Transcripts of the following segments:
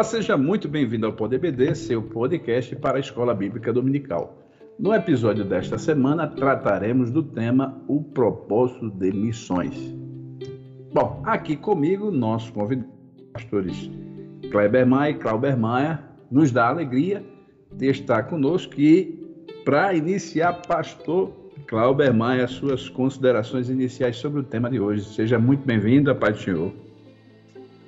Olá, seja muito bem-vindo ao PodBD, seu podcast para a Escola Bíblica Dominical. No episódio desta semana, trataremos do tema O Propósito de Missões. Bom, aqui comigo, nossos convidados, pastores Kleber Maia e Clauber Maia, nos dá alegria de estar conosco e, para iniciar, pastor Clauber Maia, suas considerações iniciais sobre o tema de hoje. Seja muito bem-vindo, a paz do Senhor.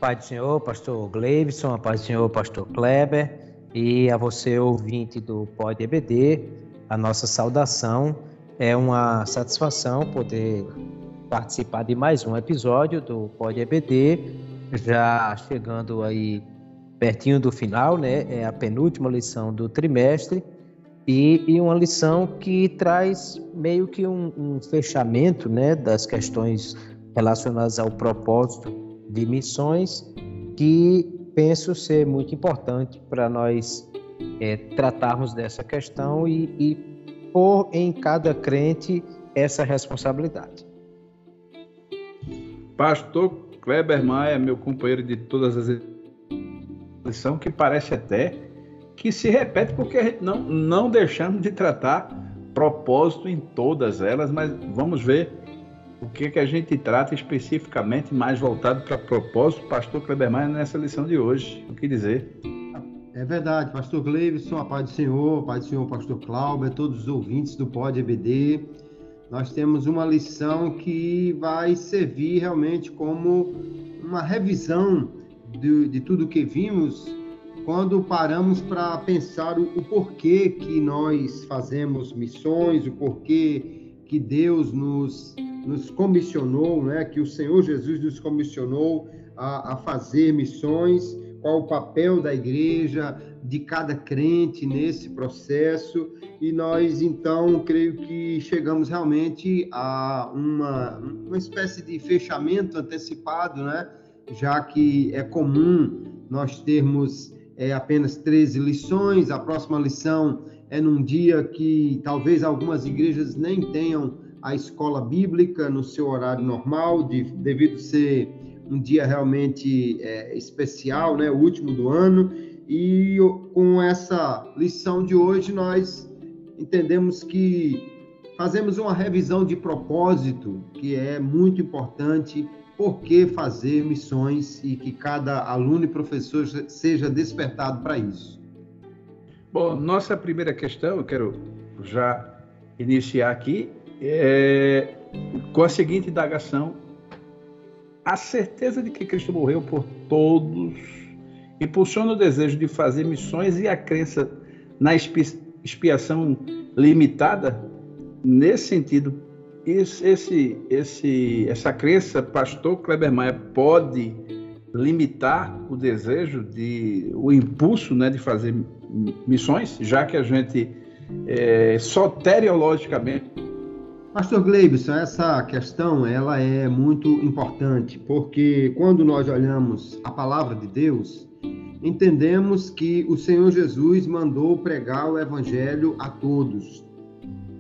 Pai do Senhor, pastor Gleibson, a paz do Senhor, pastor Kleber, e a você, ouvinte do Pod EBD, a nossa saudação. É uma satisfação poder participar de mais um episódio do Pod EBD, já chegando aí pertinho do final, né? É a penúltima lição do trimestre e, e uma lição que traz meio que um, um fechamento, né, das questões relacionadas ao propósito de missões que penso ser muito importante para nós é, tratarmos dessa questão e, e pôr em cada crente essa responsabilidade. Pastor Kleber Maia, meu companheiro de todas as lições, que parece até que se repete porque a gente não, não deixamos de tratar propósito em todas elas, mas vamos ver o que, que a gente trata especificamente mais voltado para propósito, pastor Kleber Maia, nessa lição de hoje. O que dizer? É verdade, pastor Gleivson, a paz do Senhor, a paz do Senhor, pastor Cláudio, todos os ouvintes do Pod EBD. Nós temos uma lição que vai servir realmente como uma revisão de, de tudo que vimos quando paramos para pensar o, o porquê que nós fazemos missões, o porquê que Deus nos nos comissionou, né, que o Senhor Jesus nos comissionou a, a fazer missões, qual o papel da igreja, de cada crente nesse processo, e nós então creio que chegamos realmente a uma, uma espécie de fechamento antecipado, né? já que é comum nós termos é, apenas 13 lições, a próxima lição é num dia que talvez algumas igrejas nem tenham a escola bíblica no seu horário normal, de, devido ser um dia realmente é, especial, né, o último do ano. E com essa lição de hoje, nós entendemos que fazemos uma revisão de propósito, que é muito importante, por que fazer missões e que cada aluno e professor seja despertado para isso. Bom, nossa primeira questão, eu quero já iniciar aqui, é, com a seguinte indagação: a certeza de que Cristo morreu por todos impulsiona o desejo de fazer missões e a crença na expiação limitada? Nesse sentido, esse, esse, essa crença, pastor Kleber Maia, pode limitar o desejo de o impulso né, de fazer missões, já que a gente é, soteriologicamente Pastor Gleibson, essa questão ela é muito importante, porque quando nós olhamos a palavra de Deus, entendemos que o Senhor Jesus mandou pregar o evangelho a todos,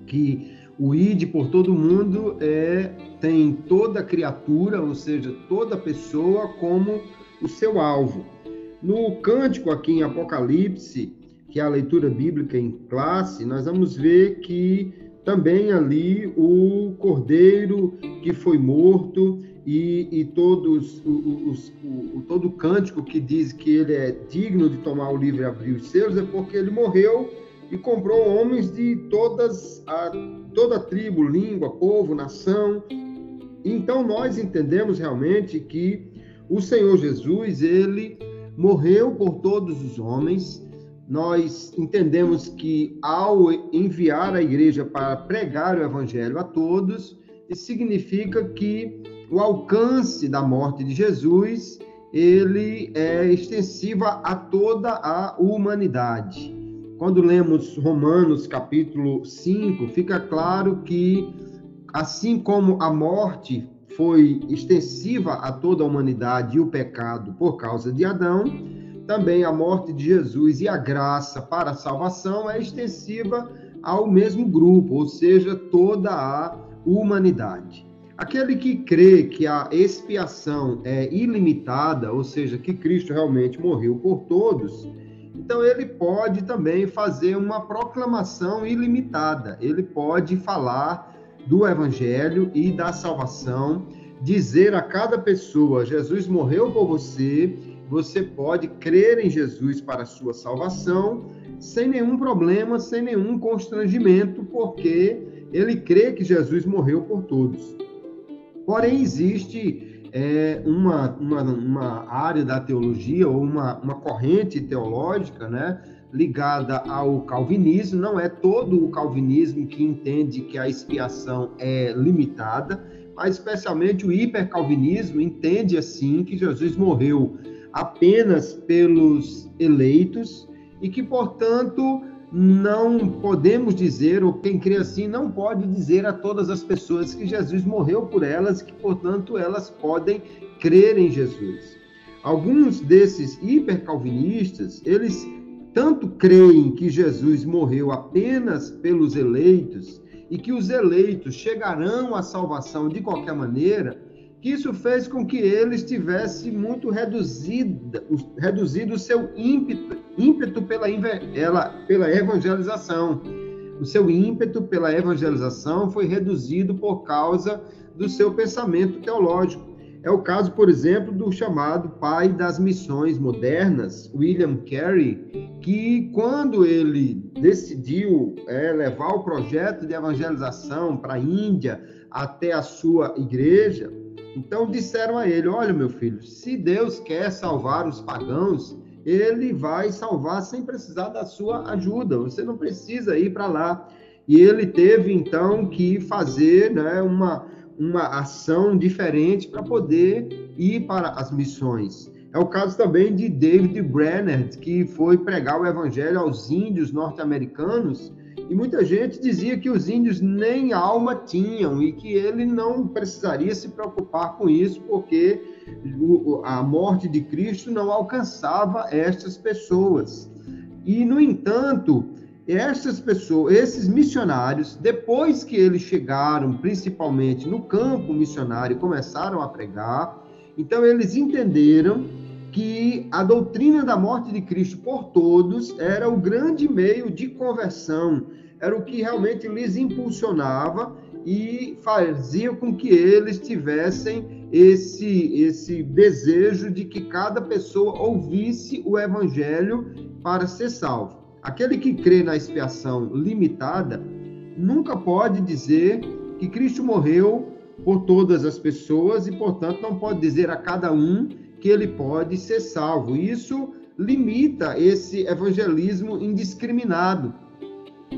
que o ide por todo mundo é tem toda criatura, ou seja, toda pessoa como o seu alvo. No cântico aqui em Apocalipse, que é a leitura bíblica em classe, nós vamos ver que também ali o cordeiro que foi morto e, e todos os, o, todo o cântico que diz que ele é digno de tomar o livre e abrir os seus é porque ele morreu e comprou homens de todas a, toda a tribo, língua, povo, nação. Então nós entendemos realmente que o Senhor Jesus ele morreu por todos os homens nós entendemos que ao enviar a igreja para pregar o evangelho a todos, isso significa que o alcance da morte de Jesus, ele é extensiva a toda a humanidade. Quando lemos Romanos capítulo 5, fica claro que assim como a morte foi extensiva a toda a humanidade e o pecado por causa de Adão, também a morte de Jesus e a graça para a salvação é extensiva ao mesmo grupo, ou seja, toda a humanidade. Aquele que crê que a expiação é ilimitada, ou seja, que Cristo realmente morreu por todos, então ele pode também fazer uma proclamação ilimitada. Ele pode falar do evangelho e da salvação, dizer a cada pessoa: Jesus morreu por você, você pode crer em Jesus para a sua salvação, sem nenhum problema, sem nenhum constrangimento, porque ele crê que Jesus morreu por todos. Porém, existe é, uma, uma, uma, área da teologia, ou uma, uma corrente teológica, né, ligada ao calvinismo, não é todo o calvinismo que entende que a expiação é limitada, mas especialmente o hipercalvinismo entende assim que Jesus morreu apenas pelos eleitos e que, portanto, não podemos dizer, ou quem crê assim não pode dizer a todas as pessoas que Jesus morreu por elas que, portanto, elas podem crer em Jesus. Alguns desses hipercalvinistas, eles tanto creem que Jesus morreu apenas pelos eleitos e que os eleitos chegarão à salvação de qualquer maneira, que isso fez com que eles tivessem muito reduzido, reduzido o seu ímpeto, ímpeto pela, ela, pela evangelização. O seu ímpeto pela evangelização foi reduzido por causa do seu pensamento teológico. É o caso, por exemplo, do chamado pai das missões modernas, William Carey, que quando ele decidiu é, levar o projeto de evangelização para a Índia até a sua igreja, então disseram a ele: Olha, meu filho, se Deus quer salvar os pagãos, ele vai salvar sem precisar da sua ajuda. Você não precisa ir para lá. E ele teve então que fazer né, uma, uma ação diferente para poder ir para as missões. É o caso também de David Brenner, que foi pregar o evangelho aos índios norte-americanos e muita gente dizia que os índios nem alma tinham e que ele não precisaria se preocupar com isso, porque a morte de Cristo não alcançava estas pessoas. E, no entanto, essas pessoas, esses missionários, depois que eles chegaram, principalmente no campo missionário, começaram a pregar, então eles entenderam que a doutrina da morte de Cristo por todos era o grande meio de conversão, era o que realmente lhes impulsionava e fazia com que eles tivessem esse, esse desejo de que cada pessoa ouvisse o evangelho para ser salvo. Aquele que crê na expiação limitada nunca pode dizer que Cristo morreu por todas as pessoas e, portanto, não pode dizer a cada um que ele pode ser salvo. Isso limita esse evangelismo indiscriminado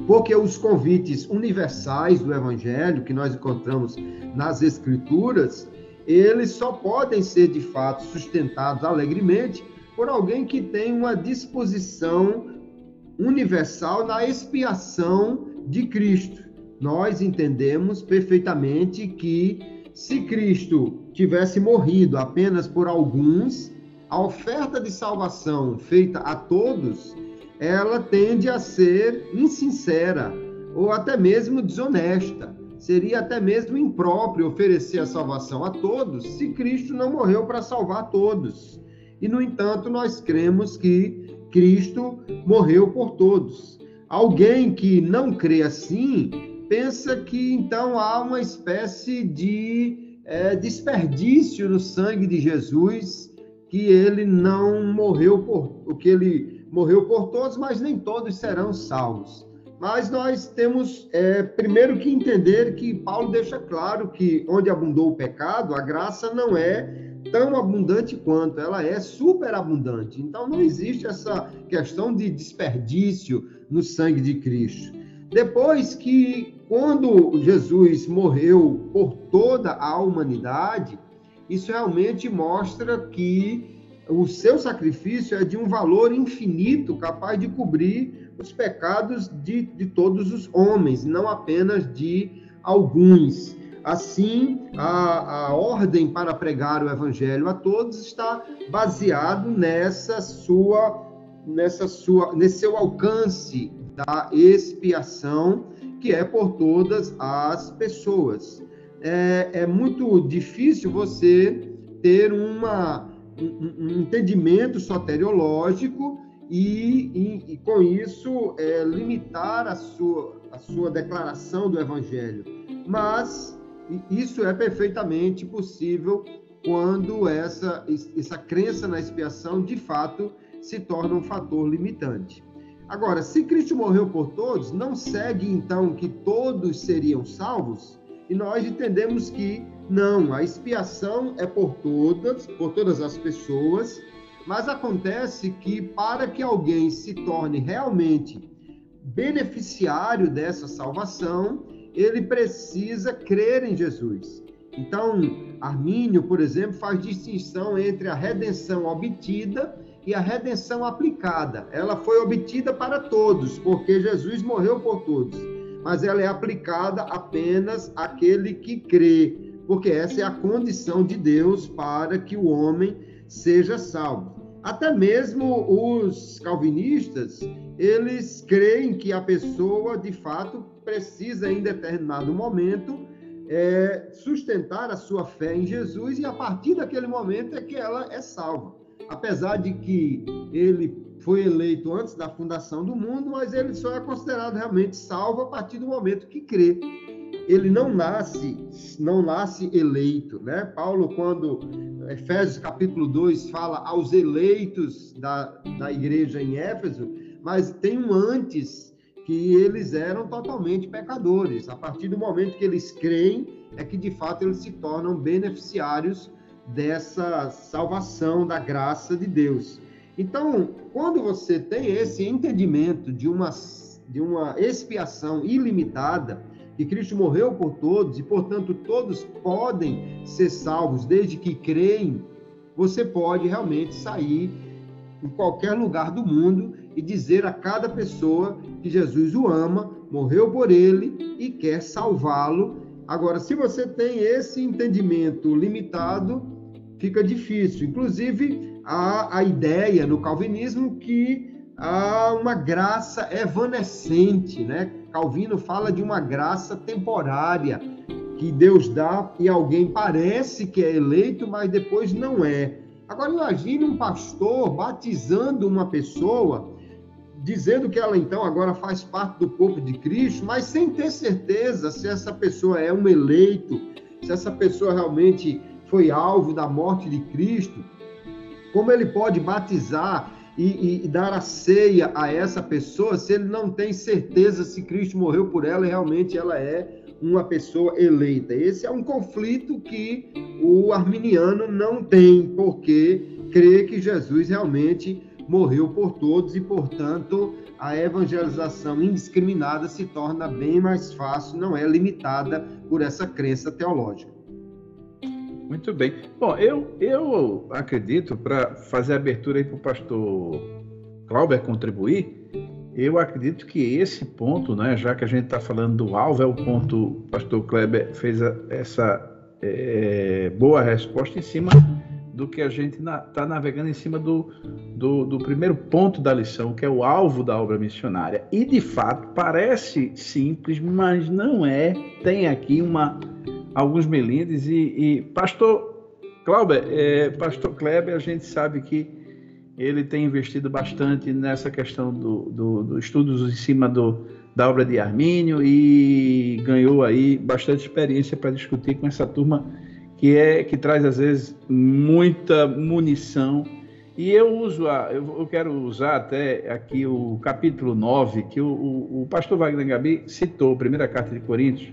porque os convites universais do Evangelho que nós encontramos nas Escrituras, eles só podem ser de fato sustentados alegremente por alguém que tem uma disposição universal na expiação de Cristo. Nós entendemos perfeitamente que se Cristo tivesse morrido apenas por alguns, a oferta de salvação feita a todos ela tende a ser insincera ou até mesmo desonesta. Seria até mesmo impróprio oferecer a salvação a todos se Cristo não morreu para salvar todos. E, no entanto, nós cremos que Cristo morreu por todos. Alguém que não crê assim pensa que então há uma espécie de é, desperdício no sangue de Jesus, que ele não morreu por que ele morreu por todos, mas nem todos serão salvos. Mas nós temos é, primeiro que entender que Paulo deixa claro que onde abundou o pecado, a graça não é tão abundante quanto, ela é superabundante. Então não existe essa questão de desperdício no sangue de Cristo. Depois que, quando Jesus morreu por toda a humanidade, isso realmente mostra que o seu sacrifício é de um valor infinito, capaz de cobrir os pecados de, de todos os homens, não apenas de alguns. Assim, a, a ordem para pregar o evangelho a todos está baseado nessa sua, nessa sua, nesse seu alcance da expiação que é por todas as pessoas. é, é muito difícil você ter uma, um, um entendimento soteriológico e, e, e com isso é, limitar a sua, a sua declaração do Evangelho. Mas isso é perfeitamente possível quando essa, essa crença na expiação de fato se torna um fator limitante. Agora, se Cristo morreu por todos, não segue então que todos seriam salvos? E nós entendemos que não, a expiação é por todas, por todas as pessoas, mas acontece que para que alguém se torne realmente beneficiário dessa salvação, ele precisa crer em Jesus. Então, Armínio, por exemplo, faz distinção entre a redenção obtida e a redenção aplicada. Ela foi obtida para todos, porque Jesus morreu por todos, mas ela é aplicada apenas àquele que crê, porque essa é a condição de Deus para que o homem seja salvo. Até mesmo os calvinistas, eles creem que a pessoa, de fato, precisa, em determinado momento, é, sustentar a sua fé em Jesus e a partir daquele momento é que ela é salva apesar de que ele foi eleito antes da fundação do mundo, mas ele só é considerado realmente salvo a partir do momento que crê. Ele não nasce, não nasce eleito, né? Paulo, quando Efésios capítulo 2 fala aos eleitos da, da igreja em Éfeso, mas tem um antes que eles eram totalmente pecadores. A partir do momento que eles creem, é que de fato eles se tornam beneficiários dessa salvação da graça de Deus. Então, quando você tem esse entendimento de uma, de uma expiação ilimitada, que Cristo morreu por todos e, portanto, todos podem ser salvos desde que creem, você pode realmente sair em qualquer lugar do mundo e dizer a cada pessoa que Jesus o ama, morreu por ele e quer salvá-lo. Agora, se você tem esse entendimento limitado, fica difícil. Inclusive, há a ideia no calvinismo que há uma graça evanescente, né? Calvino fala de uma graça temporária que Deus dá e alguém parece que é eleito, mas depois não é. Agora imagine um pastor batizando uma pessoa, dizendo que ela então agora faz parte do corpo de Cristo, mas sem ter certeza se essa pessoa é um eleito, se essa pessoa realmente foi alvo da morte de Cristo, como ele pode batizar e, e, dar a ceia a essa pessoa se ele não tem certeza se Cristo morreu por ela e realmente ela é uma pessoa eleita? Esse é um conflito que o arminiano não tem, porque crê que Jesus realmente morreu por todos e, portanto, a evangelização indiscriminada se torna bem mais fácil, não é limitada por essa crença teológica. Muito bem. Bom, eu, eu acredito, para fazer a abertura aí para o pastor Clauber contribuir, eu acredito que esse ponto, né, já que a gente está falando do alvo, é o ponto, o pastor Kleber fez a, essa é, boa resposta em cima do que a gente está na, navegando em cima do, do, do, primeiro ponto da lição, que é o alvo da obra missionária. E, de fato, parece simples, mas não é. Tem aqui uma, alguns melindres. E, e pastor Clauber, é, pastor Kleber, a gente sabe que ele tem investido bastante nessa questão dos do, do estudos em cima do, da obra de Armínio e ganhou aí bastante experiência para discutir com essa turma que é que traz às vezes muita munição. E eu uso a, eu quero usar até aqui o capítulo 9, que o, o, o pastor Wagner Gabi citou, primeira carta de Coríntios,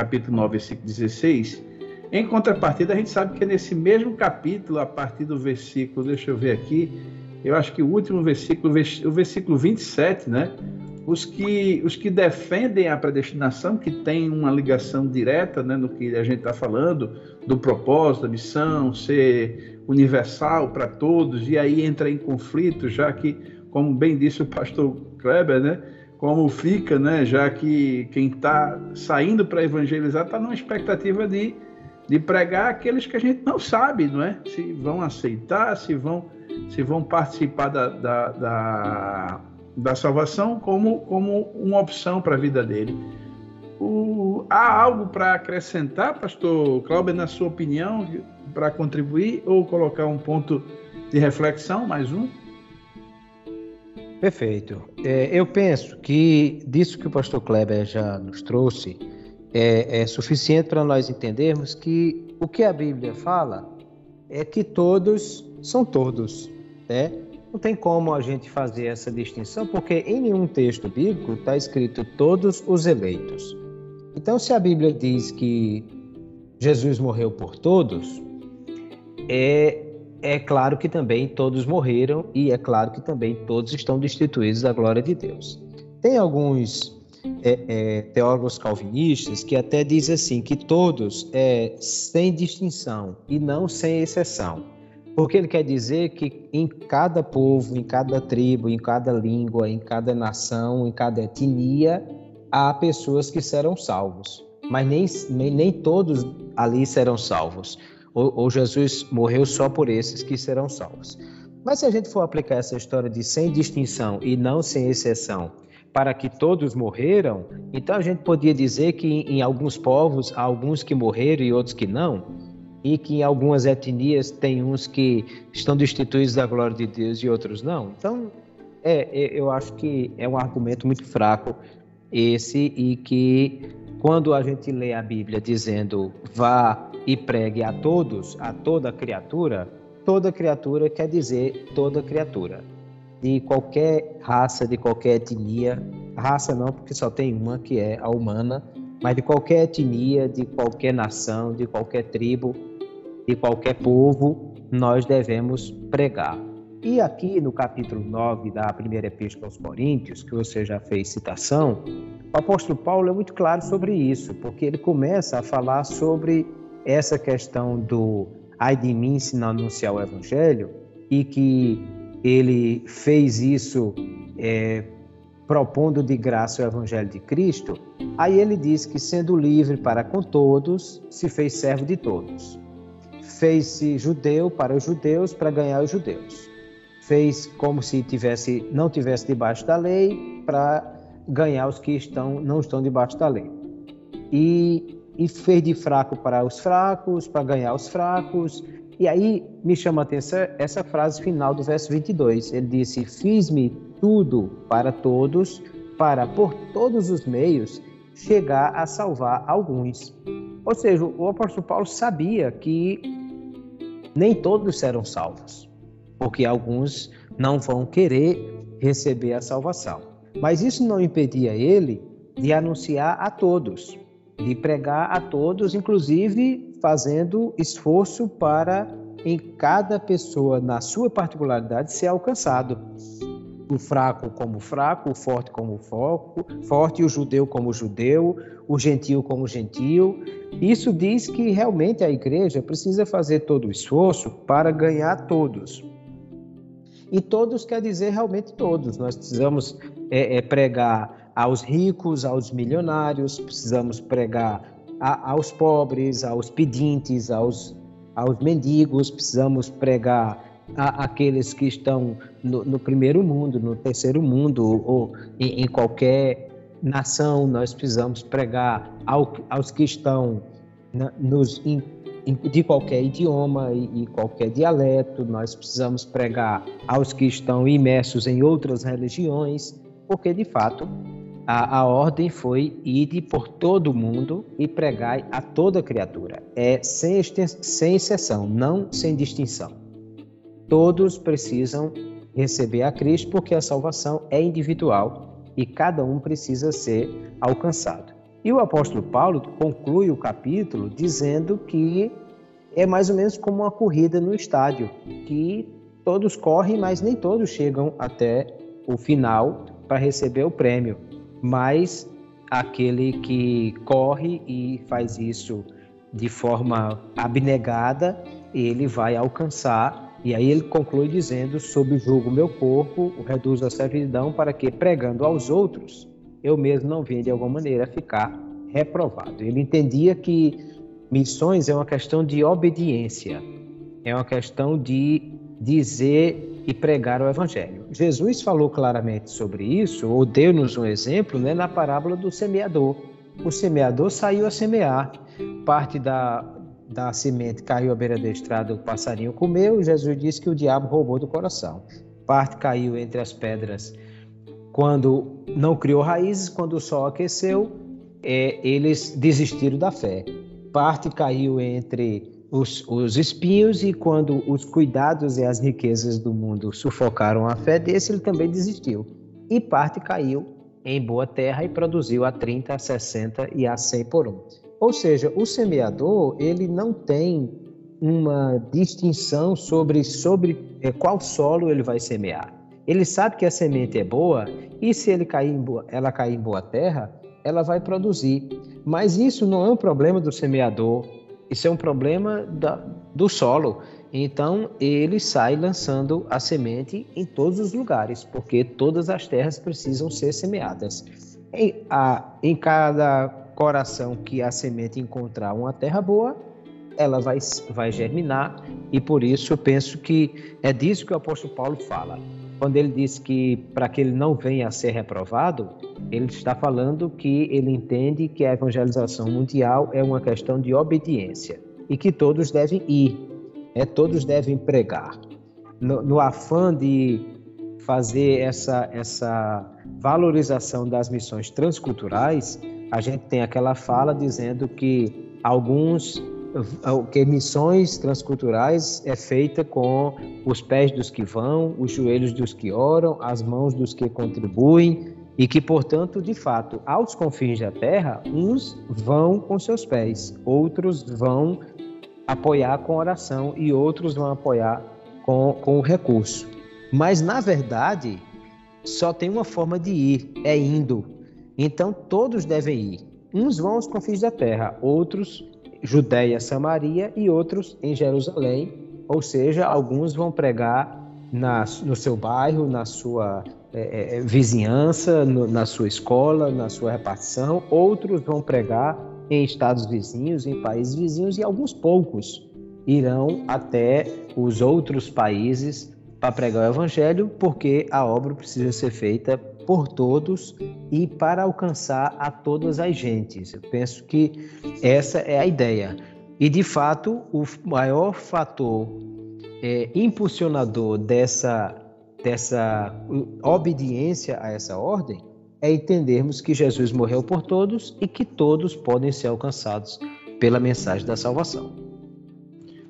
capítulo 9, versículo 16. Em contrapartida, a gente sabe que é nesse mesmo capítulo, a partir do versículo, deixa eu ver aqui, eu acho que o último versículo, o versículo 27, né? Os que, os que defendem a predestinação, que tem uma ligação direta né, no que a gente está falando, do propósito, da missão, ser universal para todos, e aí entra em conflito, já que, como bem disse o pastor Kleber, né? Como fica, né? Já que quem está saindo para evangelizar está numa expectativa de, de pregar aqueles que a gente não sabe, não é? Se vão aceitar, se vão, se vão participar da, da, da, da salvação como, como uma opção para a vida dele. o, há algo para acrescentar, pastor Cláudio, na sua opinião, para contribuir ou colocar um ponto de reflexão, mais um? Perfeito. É, eu penso que disso que o pastor Kleber já nos trouxe é, é suficiente para nós entendermos que o que a Bíblia fala é que todos são todos, né? Não tem como a gente fazer essa distinção, porque em nenhum texto bíblico está escrito todos os eleitos. Então, se a Bíblia diz que Jesus morreu por todos, é, é claro que também todos morreram e é claro que também todos estão destituídos da glória de Deus. Tem alguns é, é, teólogos calvinistas que até dizem assim que todos é sem distinção e não sem exceção. Porque ele quer dizer que em cada povo, em cada tribo, em cada língua, em cada nação, em cada etnia, há pessoas que serão salvos. Mas nem, nem, nem todos ali serão salvos. Ou, ou Jesus morreu só por esses que serão salvos. Mas se a gente for aplicar essa história de sem distinção e não sem exceção, para que todos morreram, então a gente podia dizer que em alguns povos há alguns que morreram e outros que não, e que em algumas etnias tem uns que estão destituídos da glória de Deus e outros não. Então, é, é, eu acho que é um argumento muito fraco esse e que quando a gente lê a Bíblia dizendo vá e pregue a todos, a toda criatura, toda criatura quer dizer toda criatura de qualquer raça, de qualquer etnia, raça não, porque só tem uma que é a humana, mas de qualquer etnia, de qualquer nação, de qualquer tribo, de qualquer povo, nós devemos pregar. E aqui no capítulo 9 da primeira epístola aos Coríntios, que você já fez citação, o apóstolo Paulo é muito claro sobre isso, porque ele começa a falar sobre essa questão do ai de mim se não anunciar o evangelho e que ele fez isso é, propondo de graça o Evangelho de Cristo, aí ele diz que, sendo livre para com todos, se fez servo de todos. Fez-se judeu para os judeus para ganhar os judeus. Fez como se tivesse, não tivesse debaixo da lei para ganhar os que estão, não estão debaixo da lei. E, e fez de fraco para os fracos, para ganhar os fracos, e aí me chama a atenção essa frase final do verso 22. Ele disse: Fiz-me tudo para todos, para por todos os meios chegar a salvar alguns. Ou seja, o apóstolo Paulo sabia que nem todos serão salvos, porque alguns não vão querer receber a salvação. Mas isso não impedia ele de anunciar a todos, de pregar a todos, inclusive fazendo esforço para em cada pessoa, na sua particularidade, ser alcançado. O fraco como fraco, o forte como foco, forte, o judeu como judeu, o gentil como gentil. Isso diz que realmente a igreja precisa fazer todo o esforço para ganhar todos. E todos quer dizer realmente todos. Nós precisamos é, é, pregar aos ricos, aos milionários, precisamos pregar a, aos pobres, aos pedintes, aos, aos mendigos, precisamos pregar a, aqueles que estão no, no, primeiro mundo, no terceiro mundo, ou em, em qualquer nação, nós precisamos pregar ao, aos que estão na, nos, in, in, de qualquer idioma e, e, qualquer dialeto, nós precisamos pregar aos que estão imersos em outras religiões, porque de fato a, a ordem foi ir por todo o mundo e pregai a toda criatura. É sem, sem exceção, não sem distinção. Todos precisam receber a Cristo porque a salvação é individual e cada um precisa ser alcançado. E o apóstolo Paulo conclui o capítulo dizendo que é mais ou menos como uma corrida no estádio, que todos correm, mas nem todos chegam até o final para receber o prêmio mas aquele que corre e faz isso de forma abnegada, ele vai alcançar. E aí ele conclui dizendo: Sob julgo meu corpo, o reduzo à servidão, para que, pregando aos outros, eu mesmo não venha de alguma maneira ficar reprovado. Ele entendia que missões é uma questão de obediência, é uma questão de dizer e pregar o evangelho. Jesus falou claramente sobre isso, ou deu-nos um exemplo né, na parábola do semeador. o semeador saiu a semear. Parte da, da semente caiu à beira da estrada, o passarinho comeu, e Jesus disse que o diabo roubou do coração. Parte caiu entre as pedras quando não criou raízes, quando o sol aqueceu, é, eles desistiram da fé. Parte caiu entre os, os, espinhos e quando os cuidados e as riquezas do mundo sufocaram a fé desse, ele também desistiu. E parte caiu em boa terra e produziu a 30, a 60 e a 100 por um. Ou seja, o semeador, ele não tem uma distinção sobre, sobre é, qual solo ele vai semear. Ele sabe que a semente é boa e se ele cair boa, ela cair em boa terra, ela vai produzir. Mas isso não é um problema do semeador, isso é um problema da, do solo. Então ele sai lançando a semente em todos os lugares, porque todas as terras precisam ser semeadas. Em, a, em cada coração que a semente encontrar uma terra boa, ela vai, vai germinar, e por isso eu penso que é disso que o apóstolo Paulo fala quando ele diz que para que ele não venha a ser reprovado, ele está falando que ele entende que a evangelização mundial é uma questão de obediência e que todos devem ir, é, todos devem pregar. No, no afã de fazer essa, essa valorização das missões transculturais, a gente tem aquela fala dizendo que alguns que missões transculturais é feita com os pés dos que vão, os joelhos dos que oram, as mãos dos que contribuem e que, portanto, de fato, aos confins da terra, uns vão com seus pés, outros vão apoiar com oração e outros vão apoiar com, com o recurso. Mas, na verdade, só tem uma forma de ir, é indo. Então, todos devem ir. Uns vão aos confins da terra, outros Judéia, Samaria e outros em Jerusalém, ou seja, alguns vão pregar na, no seu bairro, na sua é, é, vizinhança, no, na sua escola, na sua repartição, outros vão pregar em estados vizinhos, em países vizinhos, e alguns poucos irão até os outros países para pregar o evangelho, porque a obra precisa ser feita por todos e para alcançar a todas as gentes. Eu penso que essa é a ideia. E de fato, o maior fator é, impulsionador dessa, dessa obediência a essa ordem é entendermos que Jesus morreu por todos e que todos podem ser alcançados pela mensagem da salvação.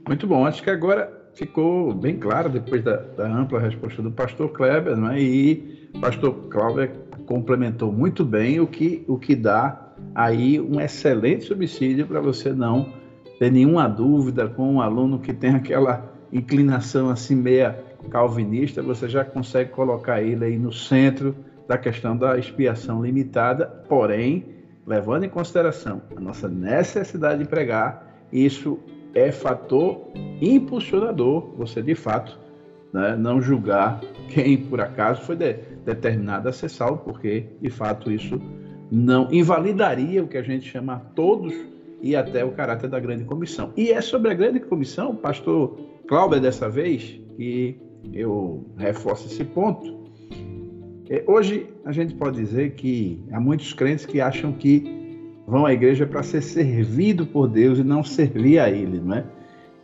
Muito bom. Acho que agora ficou bem claro depois da, da ampla resposta do pastor Kleber, né? e pastor Kleber complementou muito bem o que, o que dá aí um excelente subsídio para você não ter nenhuma dúvida com um aluno que tem aquela inclinação assim meia calvinista, você já consegue colocar ele aí no centro da questão da expiação limitada, porém, levando em consideração a nossa necessidade de pregar, isso é fator impulsionador, você de fato né, não julgar quem por acaso foi de, determinado a ser salvo, porque de fato isso não invalidaria o que a gente chama todos e até o caráter da grande comissão. E é sobre a grande comissão, pastor Cláudio, dessa vez, que eu reforço esse ponto. É, hoje a gente pode dizer que há muitos crentes que acham que vão à igreja para ser servido por Deus e não servir a Ele, não é?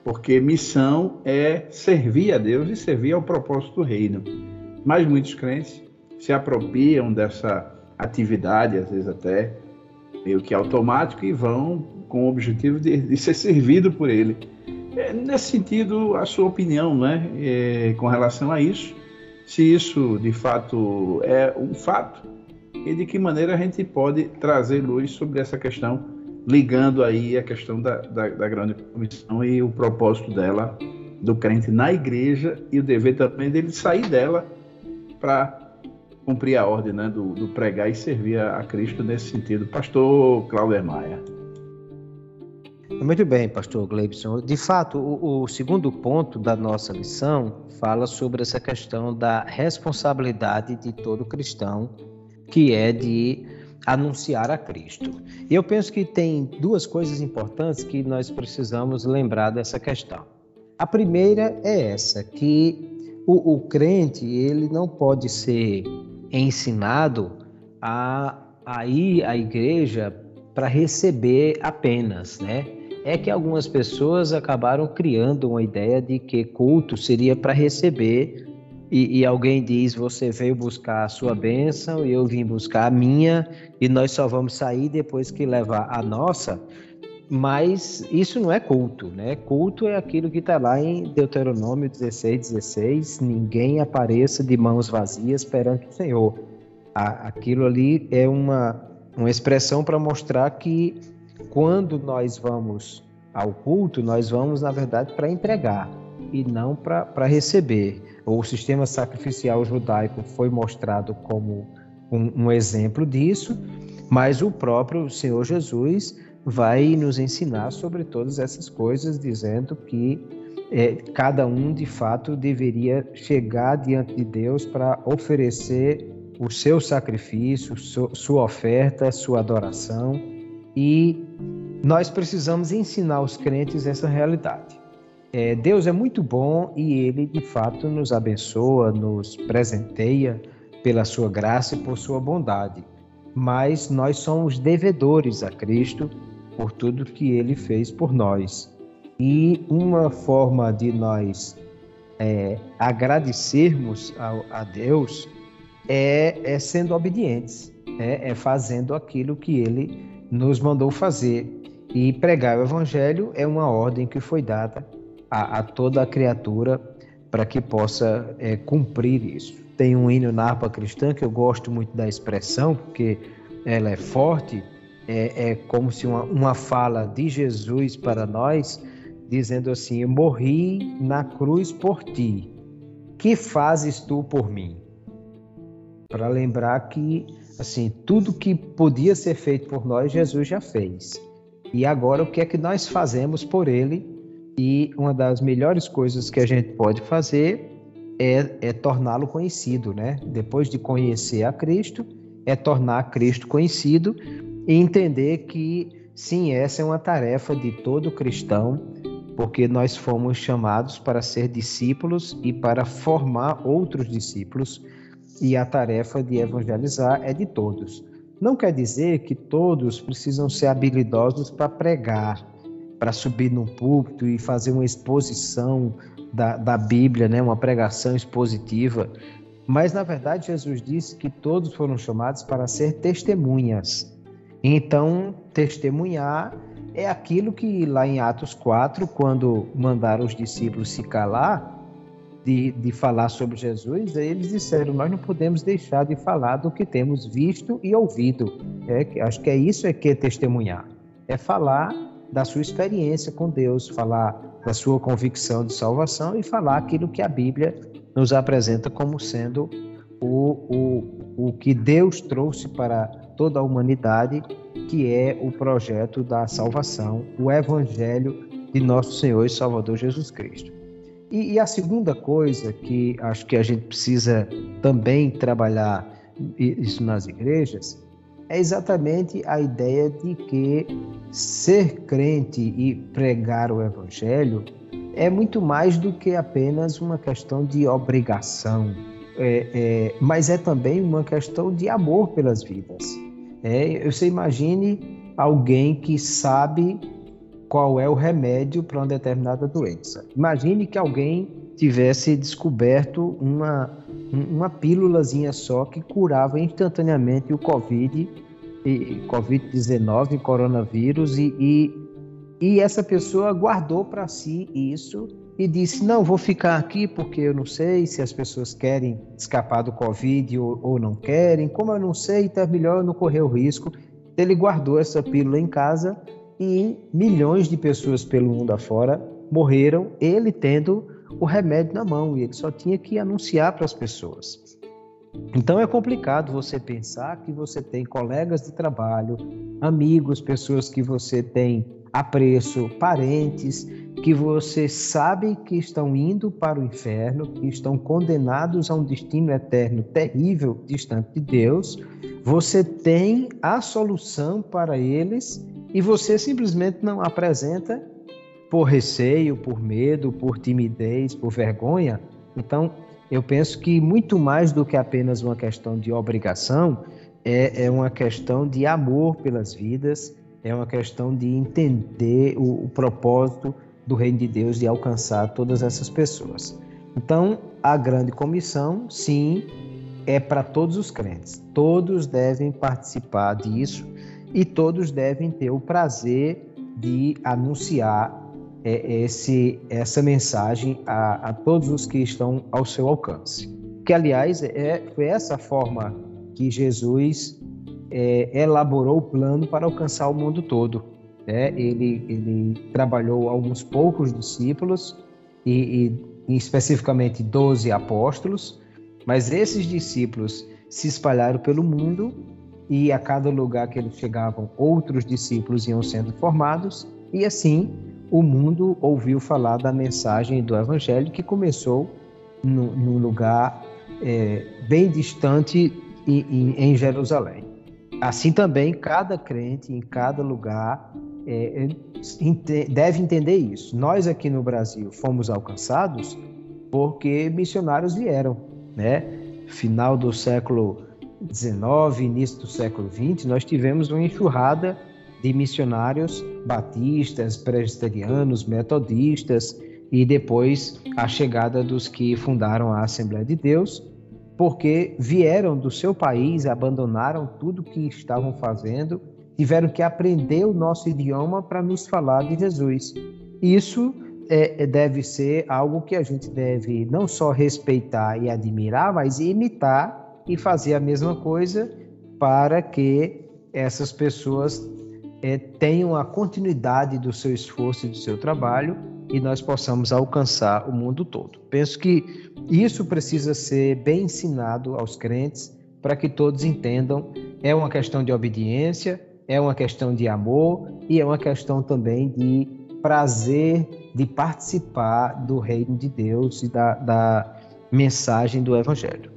Porque missão é servir a Deus e servir ao propósito do reino. Mas muitos crentes se apropriam dessa atividade, às vezes até meio que automático, e vão com o objetivo de, de ser servido por Ele. É, nesse sentido, a sua opinião né, é, com relação a isso, se isso de fato é um fato, e de que maneira a gente pode trazer luz sobre essa questão, ligando aí a questão da, da, da grande comissão e o propósito dela, do crente na igreja e o dever também dele sair dela para cumprir a ordem né, do, do, pregar e servir a, Cristo nesse sentido. Pastor Cláudio Maia. Muito bem, pastor Gleibson. De fato, o, o, segundo ponto da nossa lição fala sobre essa questão da responsabilidade de todo cristão que é de anunciar a Cristo. E eu penso que tem duas coisas importantes que nós precisamos lembrar dessa questão. A primeira é essa, que o, o crente ele não pode ser ensinado a, a ir à igreja para receber apenas, né? É que algumas pessoas acabaram criando uma ideia de que culto seria para receber e, e, alguém diz: Você veio buscar a sua bênção e eu vim buscar a minha, e nós só vamos sair depois que levar a nossa. Mas isso não é culto, né? Culto é aquilo que está lá em Deuteronômio 16, 16: Ninguém apareça de mãos vazias perante o Senhor. Aquilo ali é uma, uma expressão para mostrar que quando nós vamos ao culto, nós vamos, na verdade, para entregar e não para receber. O sistema sacrificial judaico foi mostrado como um, um exemplo disso, mas o próprio Senhor Jesus vai nos ensinar sobre todas essas coisas, dizendo que é, cada um de fato deveria chegar diante de Deus para oferecer o seu sacrifício, sua oferta, sua adoração, e nós precisamos ensinar os crentes essa realidade. É, Deus é muito bom e Ele de fato nos abençoa, nos presenteia pela sua graça e por sua bondade. Mas nós somos devedores a Cristo por tudo que ele fez por nós. E uma forma de nós é, agradecermos a, a Deus é, é, sendo obedientes, é, é fazendo aquilo que ele nos mandou fazer. E pregar o Evangelho é uma ordem que foi dada a, a toda a criatura para que possa é, cumprir isso. Tem um hino na harpa cristã que eu gosto muito da expressão, porque ela é forte, é, é como se uma, uma fala de Jesus para nós, dizendo assim: Eu morri na cruz por ti, que fazes tu por mim? Para lembrar que assim tudo que podia ser feito por nós, Jesus já fez. E agora o que é que nós fazemos por ele? E uma das melhores coisas que a gente pode fazer é, é torná-lo conhecido, né? Depois de conhecer a Cristo, é tornar Cristo conhecido e entender que sim, essa é uma tarefa de todo cristão, porque nós fomos chamados para ser discípulos e para formar outros discípulos, e a tarefa de evangelizar é de todos. Não quer dizer que todos precisam ser habilidosos para pregar, para subir num púlpito e fazer uma exposição da, da Bíblia, né? uma pregação expositiva. Mas, na verdade, Jesus disse que todos foram chamados para ser testemunhas. Então, testemunhar é aquilo que lá em Atos 4, quando mandaram os discípulos se calar, de, de falar sobre Jesus, eles disseram: Nós não podemos deixar de falar do que temos visto e ouvido. É, acho que é isso é que é testemunhar. É falar da sua experiência com Deus, falar da sua convicção de salvação e falar aquilo que a Bíblia nos apresenta como sendo o, o, o que Deus trouxe para toda a humanidade, que é o projeto da salvação, o Evangelho de nosso Senhor e Salvador Jesus Cristo. E, e a segunda coisa que acho que a gente precisa também trabalhar isso nas igrejas é exatamente a ideia de que ser crente e pregar o Evangelho é muito mais do que apenas uma questão de obrigação, é, é, mas é também uma questão de amor pelas vidas. É, você imagine alguém que sabe qual é o remédio para uma determinada doença. Imagine que alguém tivesse descoberto uma, uma pílulazinha só que curava instantaneamente o Covid, Covid-19, coronavírus, e, e, e essa pessoa guardou para si isso e disse: Não, vou ficar aqui porque eu não sei se as pessoas querem escapar do Covid ou, ou não querem. Como eu não sei, é melhor eu não correr o risco. Ele guardou essa pílula em casa e milhões de pessoas pelo mundo afora morreram, ele tendo o remédio na mão e ele só tinha que anunciar para as pessoas. Então é complicado você pensar que você tem colegas de trabalho, amigos, pessoas que você tem apreço, parentes que você sabe que estão indo para o inferno, que estão condenados a um destino eterno terrível, distante de Deus, você tem a solução para eles e você simplesmente não apresenta por receio, por medo, por timidez, por vergonha. Então, eu penso que muito mais do que apenas uma questão de obrigação, é, é uma questão de amor pelas vidas é uma questão de entender o, o propósito do reino de Deus de alcançar todas essas pessoas. Então, a grande comissão, sim, é para todos os crentes. Todos devem participar disso e todos devem ter o prazer de anunciar esse, essa mensagem a, a, todos os que estão ao seu alcance. Que, aliás, é, foi essa forma que Jesus é, elaborou o plano para alcançar o mundo todo. Né? Ele, ele trabalhou alguns poucos discípulos, e, e especificamente 12 apóstolos, mas esses discípulos se espalharam pelo mundo e a cada lugar que eles chegavam, outros discípulos iam sendo formados, e assim o mundo ouviu falar da mensagem do Evangelho que começou num lugar é, bem distante em, em, Jerusalém. Assim também, cada crente em cada lugar é, é deve entender isso. Nós aqui no Brasil fomos alcançados porque missionários vieram, né? Final do século XIX, início do século XX, nós tivemos uma enxurrada de missionários batistas, presbiterianos, metodistas e depois a chegada dos que fundaram a Assembleia de Deus, porque vieram do seu país, abandonaram tudo que estavam fazendo, tiveram que aprender o nosso idioma para nos falar de Jesus. Isso é, deve ser algo que a gente deve não só respeitar e admirar, mas imitar e fazer a mesma coisa para que essas pessoas é, tenham a continuidade do seu esforço e do seu trabalho e nós possamos alcançar o mundo todo. Penso que isso precisa ser bem ensinado aos crentes para que todos entendam. É uma questão de obediência, é uma questão de amor e é uma questão também de prazer de participar do reino de Deus e da, da mensagem do Evangelho.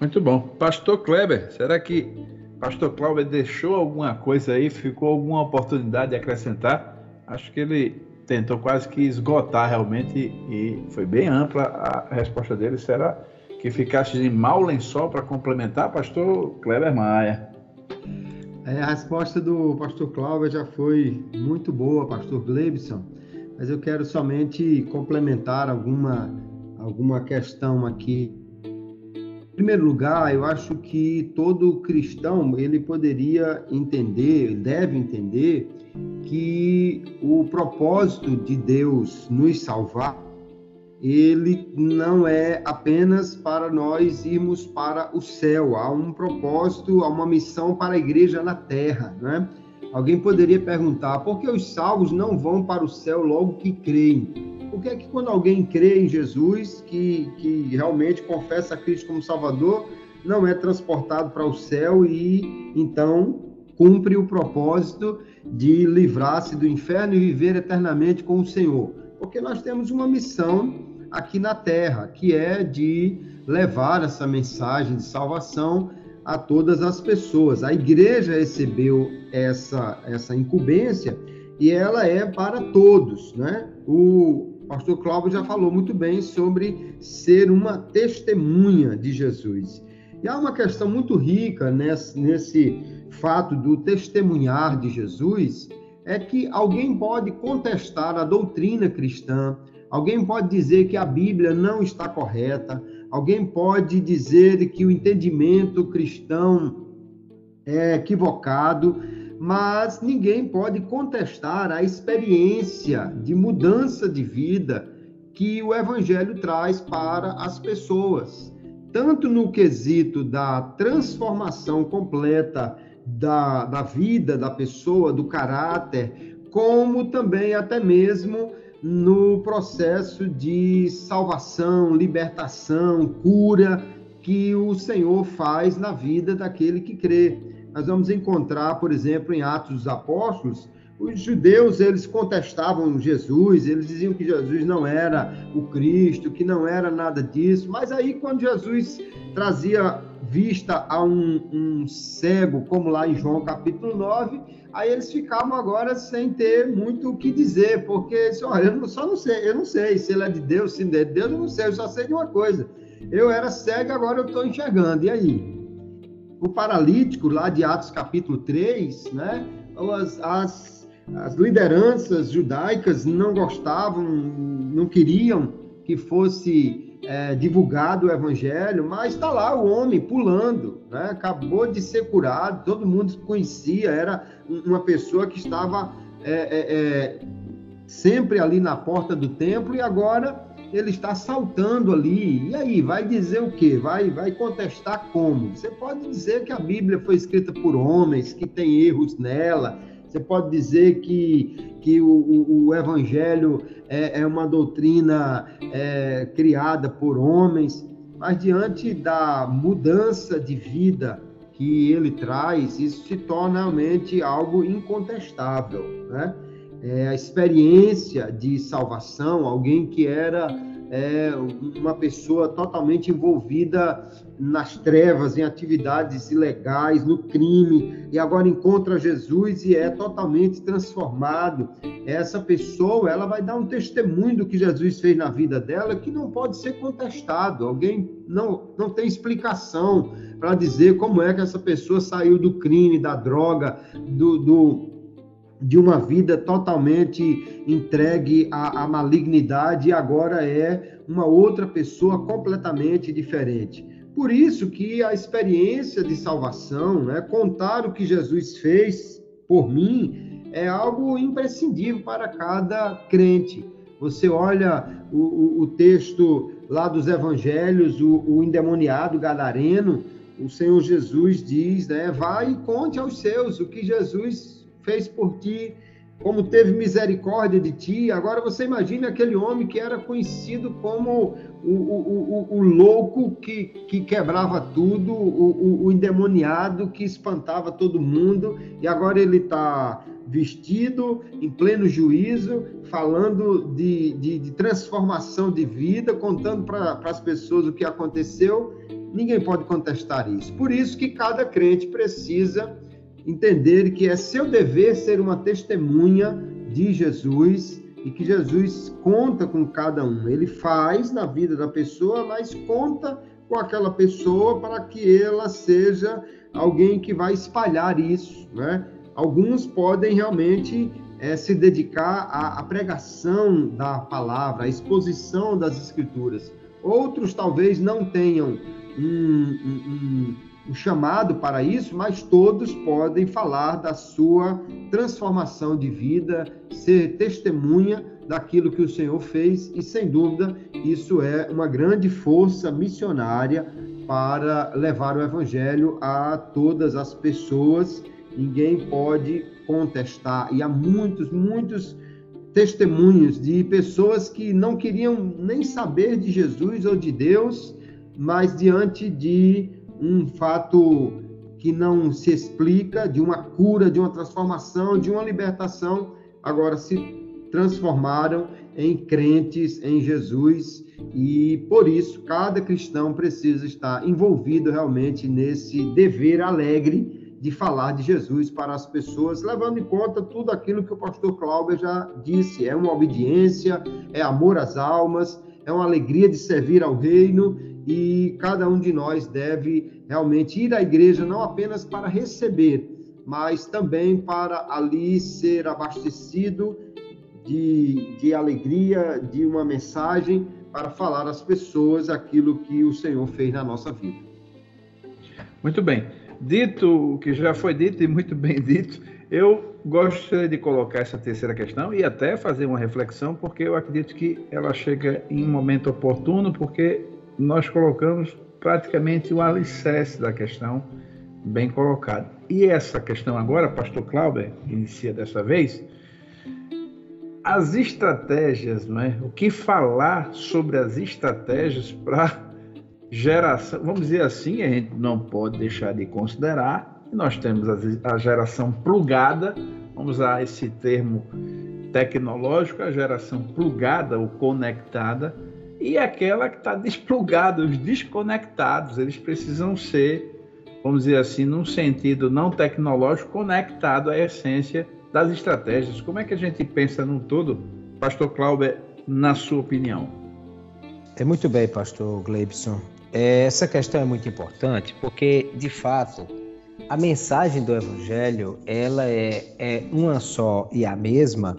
Muito bom. Pastor Kleber, será que Pastor Kleber deixou alguma coisa aí? Ficou alguma oportunidade de acrescentar? Acho que ele tentou quase que esgotar realmente e foi bem ampla a resposta dele. Será que ficasse em mau lençol para complementar, Pastor Kleber Maia? É, a resposta do Pastor Cláudio já foi muito boa, Pastor Glebson, mas eu quero somente complementar alguma, alguma questão aqui primeiro lugar, eu acho que todo cristão ele poderia entender, deve entender que o propósito de Deus nos salvar ele não é apenas para nós irmos para o céu, há um propósito, há uma missão para a igreja na terra, né? Alguém poderia perguntar por que os salvos não vão para o céu logo que creem? Porque é que quando alguém crê em Jesus, que, que realmente confessa a Cristo como Salvador, não é transportado para o céu e então cumpre o propósito de livrar-se do inferno e viver eternamente com o Senhor? Porque nós temos uma missão aqui na terra, que é de levar essa mensagem de salvação a todas as pessoas. A igreja recebeu essa, essa incumbência e ela é para todos, né? O, o pastor Cláudio já falou muito bem sobre ser uma testemunha de Jesus. E há uma questão muito rica nesse, nesse fato do testemunhar de Jesus, é que alguém pode contestar a doutrina cristã, alguém pode dizer que a Bíblia não está correta, alguém pode dizer que o entendimento cristão é equivocado, mas ninguém pode contestar a experiência de mudança de vida que o Evangelho traz para as pessoas, tanto no quesito da transformação completa da, da vida da pessoa, do caráter, como também até mesmo no processo de salvação, libertação, cura que o Senhor faz na vida daquele que crê nós vamos encontrar, por exemplo, em Atos dos Apóstolos, os judeus eles contestavam Jesus, eles diziam que Jesus não era o Cristo, que não era nada disso, mas aí quando Jesus trazia vista a um, um cego, como lá em João capítulo 9, aí eles ficavam agora sem ter muito o que dizer, porque olha, eu só não sei, eu não sei se ele é de Deus, se não é de Deus, eu não sei, eu só sei de uma coisa. Eu era cego, agora eu estou enxergando. E aí? O paralítico lá de Atos capítulo 3, né? as, as, as lideranças judaicas não gostavam, não queriam que fosse é, divulgado o evangelho, mas está lá o homem pulando, né? acabou de ser curado, todo mundo conhecia, era uma pessoa que estava é, é, é sempre ali na porta do templo e agora ele está saltando ali. E aí, vai dizer o quê? Vai, vai contestar como? Você pode dizer que a Bíblia foi escrita por homens, que tem erros nela. Você pode dizer que, que o, o, o Evangelho é, é, uma doutrina é, criada por homens, mas diante da mudança de vida que ele traz, isso se torna realmente algo incontestável, né? É, a experiência de salvação, alguém que era é, uma pessoa totalmente envolvida nas trevas, em atividades ilegais, no crime, e agora encontra Jesus e é totalmente transformado. Essa pessoa, ela vai dar um testemunho do que Jesus fez na vida dela que não pode ser contestado. Alguém não, não tem explicação para dizer como é que essa pessoa saiu do crime, da droga, do, do de uma vida totalmente entregue à, à, malignidade e agora é uma outra pessoa completamente diferente. Por isso que a experiência de salvação, né, contar o que Jesus fez por mim, é algo imprescindível para cada crente. Você olha o, o, o texto lá dos evangelhos, o, o endemoniado gadareno, o Senhor Jesus diz, né, vai e conte aos seus o que Jesus fez por ti, como teve misericórdia de ti. Agora você imagine aquele homem que era conhecido como o, o, o, o louco que, que quebrava tudo, o, o, endemoniado que espantava todo mundo, e agora ele está vestido em pleno juízo, falando de, de, de transformação de vida, contando para as pessoas o que aconteceu. Ninguém pode contestar isso. Por isso que cada crente precisa entender que é seu dever ser uma testemunha de Jesus e que Jesus conta com cada um. Ele faz na vida da pessoa, mas conta com aquela pessoa para que ela seja alguém que vai espalhar isso, né? Alguns podem realmente é, se dedicar à, à, pregação da palavra, à exposição das escrituras. Outros talvez não tenham um, um, um o chamado para isso, mas todos podem falar da sua transformação de vida, ser testemunha daquilo que o Senhor fez e sem dúvida isso é uma grande força missionária para levar o evangelho a todas as pessoas. Ninguém pode contestar e há muitos, muitos testemunhos de pessoas que não queriam nem saber de Jesus ou de Deus, mas diante de um fato que não se explica, de uma cura, de uma transformação, de uma libertação, agora se transformaram em crentes em Jesus e por isso cada cristão precisa estar envolvido realmente nesse dever alegre de falar de Jesus para as pessoas, levando em conta tudo aquilo que o pastor Cláudio já disse, é uma obediência, é amor às almas, é uma alegria de servir ao reino e cada um de nós deve realmente ir à igreja não apenas para receber, mas também para ali ser abastecido de, de alegria, de uma mensagem para falar às pessoas aquilo que o Senhor fez na nossa vida. Muito bem. Dito o que já foi dito e muito bem dito, eu gostaria de colocar essa terceira questão e até fazer uma reflexão, porque eu acredito que ela chega em um momento oportuno, porque nós colocamos praticamente o alicerce da questão bem colocado. E essa questão agora, pastor Clauber, inicia dessa vez, as estratégias, não é? O que falar sobre as estratégias para geração, vamos dizer assim, a gente não pode deixar de considerar, nós temos a geração plugada, vamos usar esse termo tecnológico, a geração plugada ou conectada, e aquela que está desplugada, os desconectados, eles precisam ser, vamos dizer assim, num sentido não tecnológico, conectado à essência das estratégias. Como é que a gente pensa no todo, Pastor Cláudio, na sua opinião? É muito bem, Pastor Gleibson. É, essa questão é muito importante porque, de fato, a mensagem do Evangelho ela é, é uma só e a mesma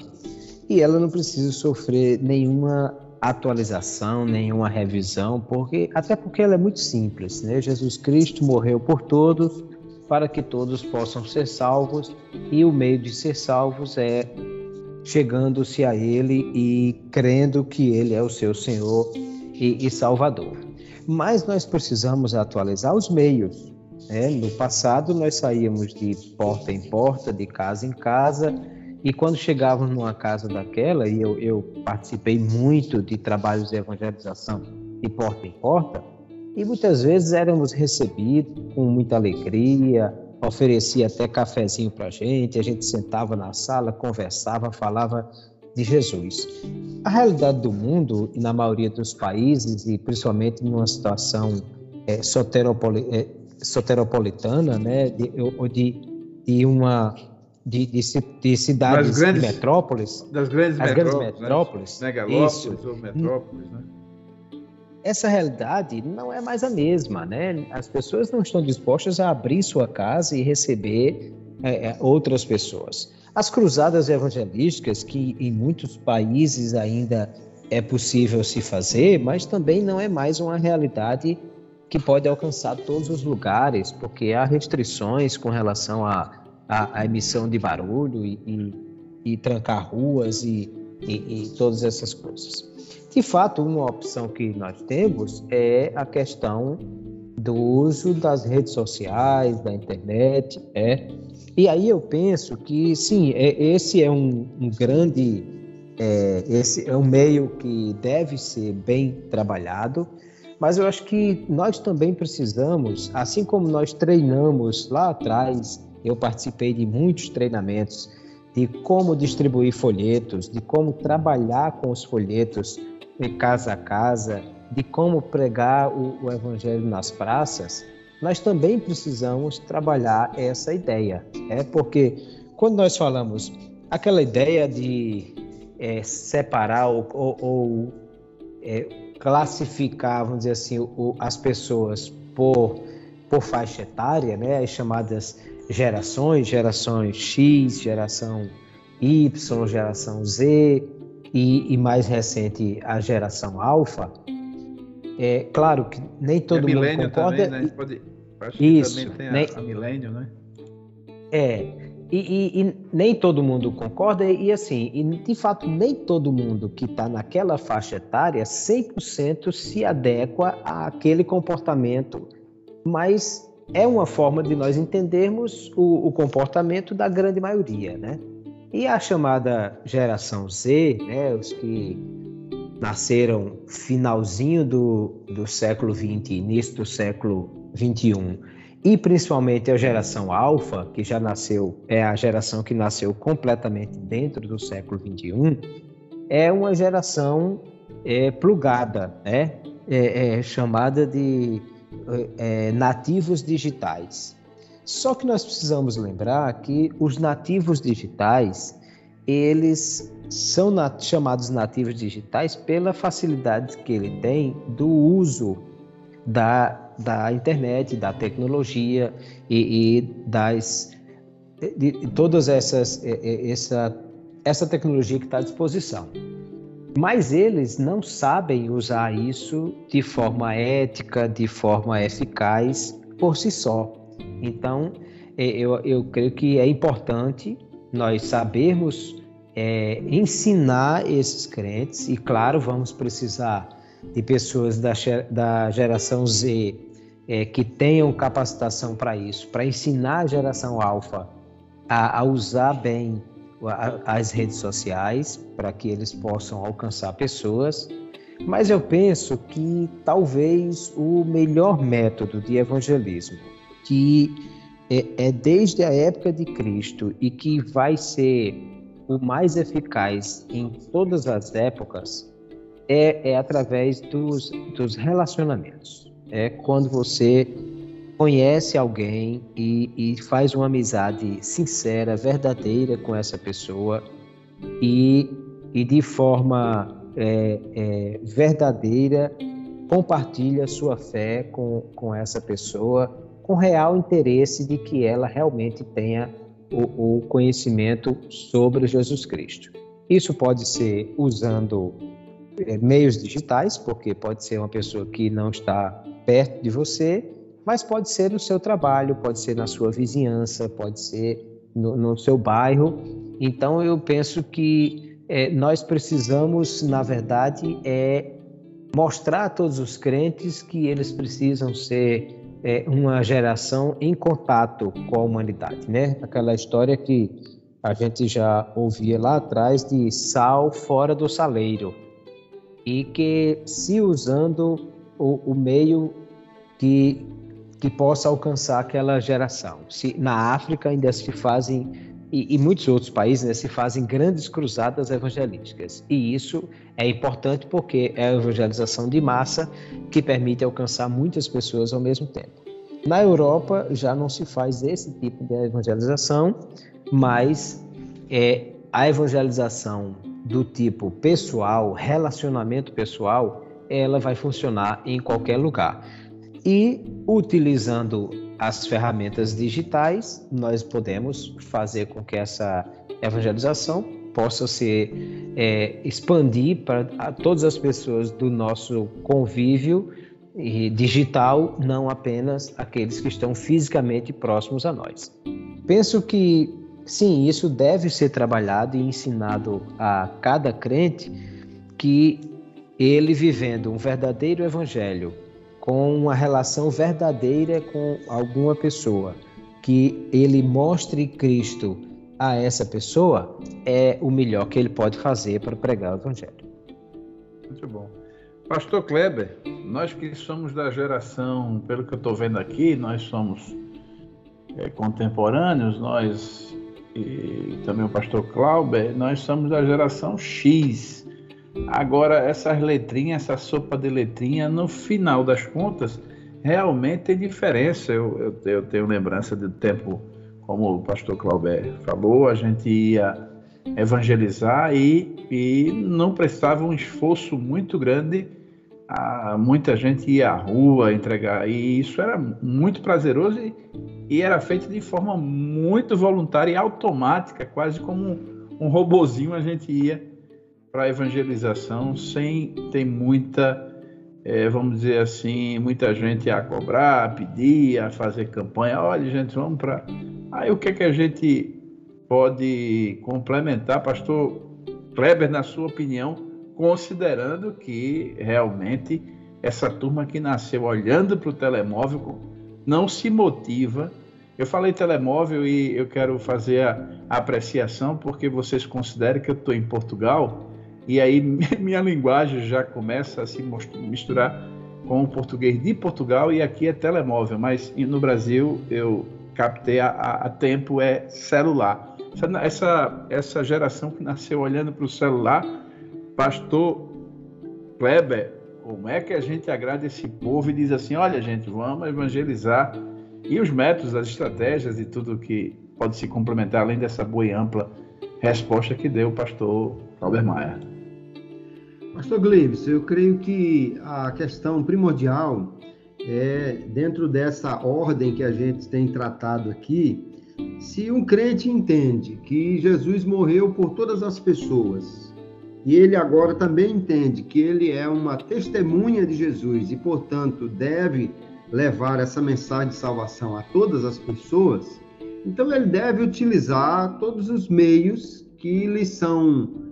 e ela não precisa sofrer nenhuma atualização, nenhuma revisão, porque até porque ela é muito simples, né? Jesus Cristo morreu por todos para que todos possam ser salvos e o meio de ser salvos é chegando-se a Ele e crendo que Ele é o seu Senhor e, e Salvador. Mas nós precisamos atualizar os meios. Né? No passado nós saíamos de porta em porta, de casa em casa e quando chegávamos numa casa daquela, e eu, eu participei muito de trabalhos de evangelização de porta em porta, e muitas vezes éramos recebidos com muita alegria, oferecia até cafezinho para a gente, a gente sentava na sala, conversava, falava de Jesus. A realidade do mundo, e na maioria dos países, e principalmente numa situação é, soteropoli, é, soteropolitana, né, de, de, de uma de, de, de cidades das grandes, metrópoles. Das grandes, as metrópoles, grandes metrópoles. Né? Megalópolis ou metrópoles, né? Essa realidade não é mais a mesma, né? As pessoas não estão dispostas a abrir sua casa e receber é, é, outras pessoas. As cruzadas evangelísticas, que em muitos países ainda é possível se fazer, mas também não é mais uma realidade que pode alcançar todos os lugares, porque há restrições com relação a a, a emissão de barulho e, e, e trancar ruas e, e, todas essas coisas. De fato, uma opção que nós temos é a questão do uso das redes sociais, da internet, é. E aí eu penso que sim, é, esse é um, um grande, é, esse é um meio que deve ser bem trabalhado, mas eu acho que nós também precisamos, assim como nós treinamos lá atrás eu participei de muitos treinamentos de como distribuir folhetos, de como trabalhar com os folhetos de casa a casa, de como pregar o, o evangelho nas praças. Nós também precisamos trabalhar essa ideia, é porque quando nós falamos aquela ideia de é, separar ou, ou, ou é, classificar, vamos dizer assim, o, as pessoas por, por faixa etária, né, as chamadas gerações, gerações X, geração Y, geração Z e, e mais recente a geração Alpha, é claro que nem todo é mundo concorda. Também, né? Pode, acho Isso, que também tem nem, a, a milênio, né? É, e, e, e, nem todo mundo concorda, e assim, e de fato, nem todo mundo que está naquela faixa etária 100% se adequa àquele comportamento, mas é uma forma de nós entendermos o, o, comportamento da grande maioria, né? E a chamada geração Z, né, os que nasceram finalzinho do, do século XX, início do século XXI, e principalmente a geração alfa, que já nasceu, é a geração que nasceu completamente dentro do século XXI, é uma geração é, plugada, né? É, é chamada de é, nativos digitais. Só que nós precisamos lembrar que os nativos digitais, eles são nat chamados nativos digitais pela facilidade que ele tem do uso da, da internet, da tecnologia e, e das de, de todas essas essa essa tecnologia que está à disposição mas eles não sabem usar isso de forma ética, de forma eficaz por si só. Então, é, eu, eu creio que é importante nós sabermos é, ensinar esses crentes, e claro, vamos precisar de pessoas da, da geração Z é, que tenham capacitação para isso, para ensinar a geração alfa a, a usar bem as redes sociais para que eles possam alcançar pessoas, mas eu penso que talvez o melhor método de evangelismo, que é, é desde a época de Cristo e que vai ser o mais eficaz em todas as épocas, é, é através dos, dos relacionamentos. É quando você conhece alguém e, e, faz uma amizade sincera, verdadeira com essa pessoa e, e de forma é, é, verdadeira compartilha sua fé com, com essa pessoa, com real interesse de que ela realmente tenha o, o conhecimento sobre Jesus Cristo. Isso pode ser usando é, meios digitais, porque pode ser uma pessoa que não está perto de você, mas pode ser no seu trabalho, pode ser na sua vizinhança, pode ser no, no seu bairro. Então eu penso que é, nós precisamos, na verdade, é mostrar a todos os crentes que eles precisam ser é, uma geração em contato com a humanidade, né? Aquela história que a gente já ouvia lá atrás de sal fora do saleiro e que se usando o, o meio que que possa alcançar aquela geração. Se na África ainda se fazem e, e muitos outros países né, se fazem grandes cruzadas evangelísticas e isso é importante porque é a evangelização de massa que permite alcançar muitas pessoas ao mesmo tempo. Na Europa já não se faz esse tipo de evangelização, mas é a evangelização do tipo pessoal, relacionamento pessoal, ela vai funcionar em qualquer lugar. E utilizando as ferramentas digitais, nós podemos fazer com que essa evangelização possa se é, expandir para todas as pessoas do nosso convívio digital, não apenas aqueles que estão fisicamente próximos a nós. Penso que sim, isso deve ser trabalhado e ensinado a cada crente que ele vivendo um verdadeiro evangelho com uma relação verdadeira com alguma pessoa, que ele mostre Cristo a essa pessoa, é o melhor que ele pode fazer para pregar o Evangelho. Muito bom. Pastor Kleber, nós que somos da geração, pelo que eu estou vendo aqui, nós somos é, contemporâneos, nós e também o pastor Clauber, nós somos da geração X. Agora, essas letrinhas, essa sopa de letrinha, no final das contas, realmente tem diferença. Eu, eu, eu tenho lembrança do tempo, como o pastor Clauber falou, a gente ia evangelizar e, e não prestava um esforço muito grande. A, muita gente ia à rua entregar, e isso era muito prazeroso e, e era feito de forma muito voluntária e automática, quase como um, um robozinho a gente ia para a evangelização sem ter muita, é, vamos dizer assim, muita gente a cobrar, a pedir, a fazer campanha. Olha, gente, vamos para. Aí o que é que a gente pode complementar, pastor Kleber, na sua opinião, considerando que realmente essa turma que nasceu olhando para o telemóvel não se motiva. Eu falei telemóvel e eu quero fazer a, apreciação porque vocês consideram que eu estou em Portugal e aí minha linguagem já começa a se misturar com o português de Portugal e aqui é telemóvel, mas no Brasil eu captei a, a tempo é celular. Essa, essa geração que nasceu olhando para o celular, pastor Kleber, como é que a gente agrada esse povo e diz assim, olha gente, vamos evangelizar e os métodos, as estratégias e tudo que pode se complementar, além dessa boa e ampla resposta que deu o pastor Albert Maia. Pastor Gleibs, eu creio que a questão primordial é, dentro dessa ordem que a gente tem tratado aqui, se um crente entende que Jesus morreu por todas as pessoas, e ele agora também entende que ele é uma testemunha de Jesus e, portanto, deve levar essa mensagem de salvação a todas as pessoas, então ele deve utilizar todos os meios que lhe são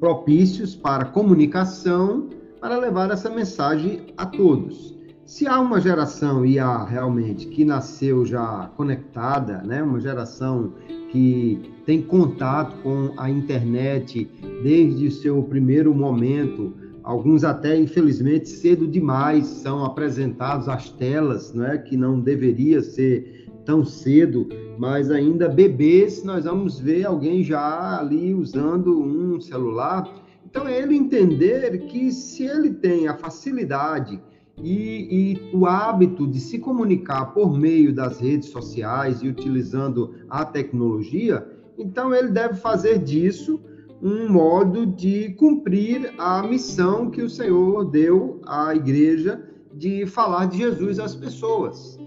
propícios para comunicação, para levar essa mensagem a todos. Se há uma geração, e há realmente, que nasceu já conectada, né? uma geração que tem contato com a internet desde o seu primeiro momento, alguns até, infelizmente, cedo demais são apresentados às telas, não é? que não deveria ser tão cedo, mas ainda bebês, nós vamos ver alguém já ali usando um celular. Então, é ele entender que se ele tem a facilidade e, e, o hábito de se comunicar por meio das redes sociais e utilizando a tecnologia, então ele deve fazer disso um modo de cumprir a missão que o Senhor deu à igreja de falar de Jesus às pessoas.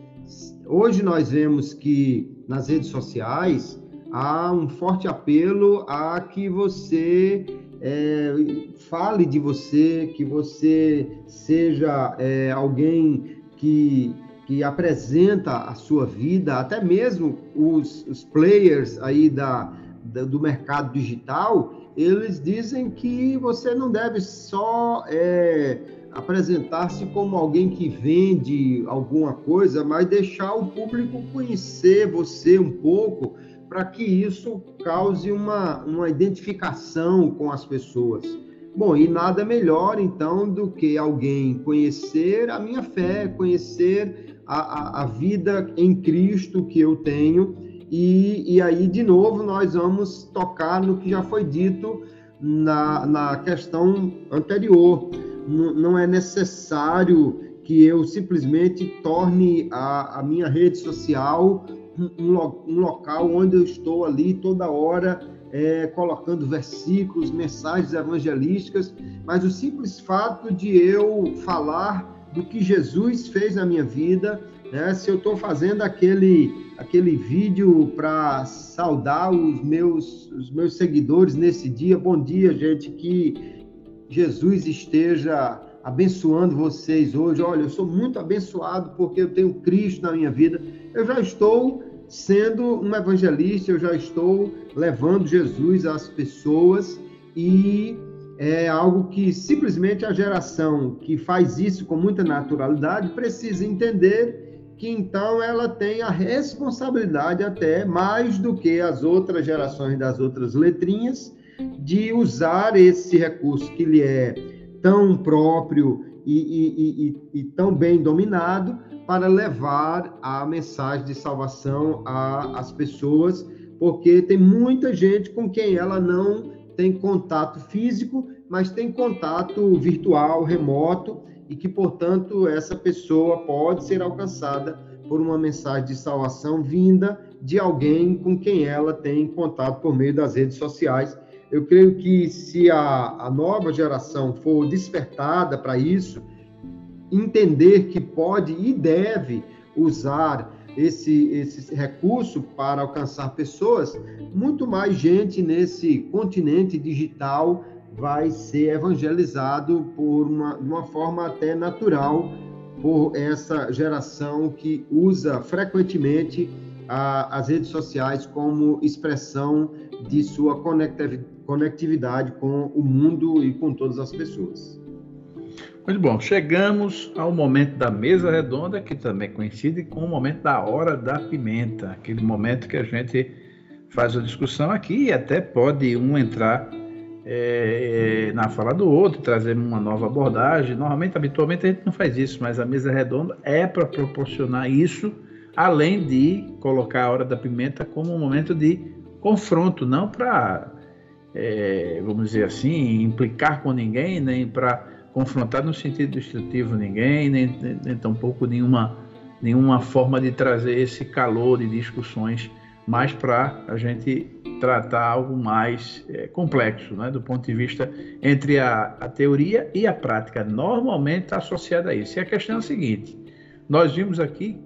Hoje nós vemos que nas redes sociais há um forte apelo a que você é, fale de você, que você seja é, alguém que, que apresenta a sua vida, até mesmo os, os players aí da, da, do mercado digital, eles dizem que você não deve só é, apresentar-se como alguém que vende alguma coisa, mas deixar o público conhecer você um pouco para que isso cause uma, uma identificação com as pessoas. Bom, e nada melhor então do que alguém conhecer a minha fé, conhecer a, a, a vida em Cristo que eu tenho, e, e aí de novo nós vamos tocar no que já foi dito na, na questão anterior não é necessário que eu simplesmente torne a, a minha rede social um, um, local onde eu estou ali toda hora é, colocando versículos, mensagens evangelísticas, mas o simples fato de eu falar do que Jesus fez na minha vida, né? se eu estou fazendo aquele, aquele vídeo para saudar os meus, os meus seguidores nesse dia, bom dia, gente, que Jesus esteja abençoando vocês hoje. Olha, eu sou muito abençoado porque eu tenho Cristo na minha vida. Eu já estou sendo um evangelista, eu já estou levando Jesus às pessoas e é algo que simplesmente a geração que faz isso com muita naturalidade precisa entender que então ela tem a responsabilidade até mais do que as outras gerações das outras letrinhas de usar esse recurso que lhe é tão próprio e, e, e, e tão bem dominado para levar a mensagem de salvação às pessoas, porque tem muita gente com quem ela não tem contato físico, mas tem contato virtual, remoto, e que, portanto, essa pessoa pode ser alcançada por uma mensagem de salvação vinda de alguém com quem ela tem contato por meio das redes sociais eu creio que se a, a nova geração for despertada para isso, entender que pode e deve usar esse, esse recurso para alcançar pessoas, muito mais gente nesse continente digital vai ser evangelizado por uma, de uma forma até natural por essa geração que usa frequentemente a, as redes sociais como expressão de sua conectividade com o mundo e com todas as pessoas. Muito bom, chegamos ao momento da mesa redonda, que também coincide com o momento da hora da pimenta, aquele momento que a gente faz a discussão aqui e até pode um entrar é, na fala do outro, trazer uma nova abordagem. Normalmente, habitualmente, a gente não faz isso, mas a mesa redonda é para proporcionar isso, além de colocar a hora da pimenta como um momento de confronto, não para, é, vamos dizer assim, implicar com ninguém, nem para confrontar no sentido destrutivo ninguém, nem, nem, nem tampouco nenhuma, nenhuma forma de trazer esse calor de discussões, mas para a gente tratar algo mais é, complexo, né, do ponto de vista entre a, a teoria e a prática, normalmente associada a isso. E a questão é a seguinte: nós vimos aqui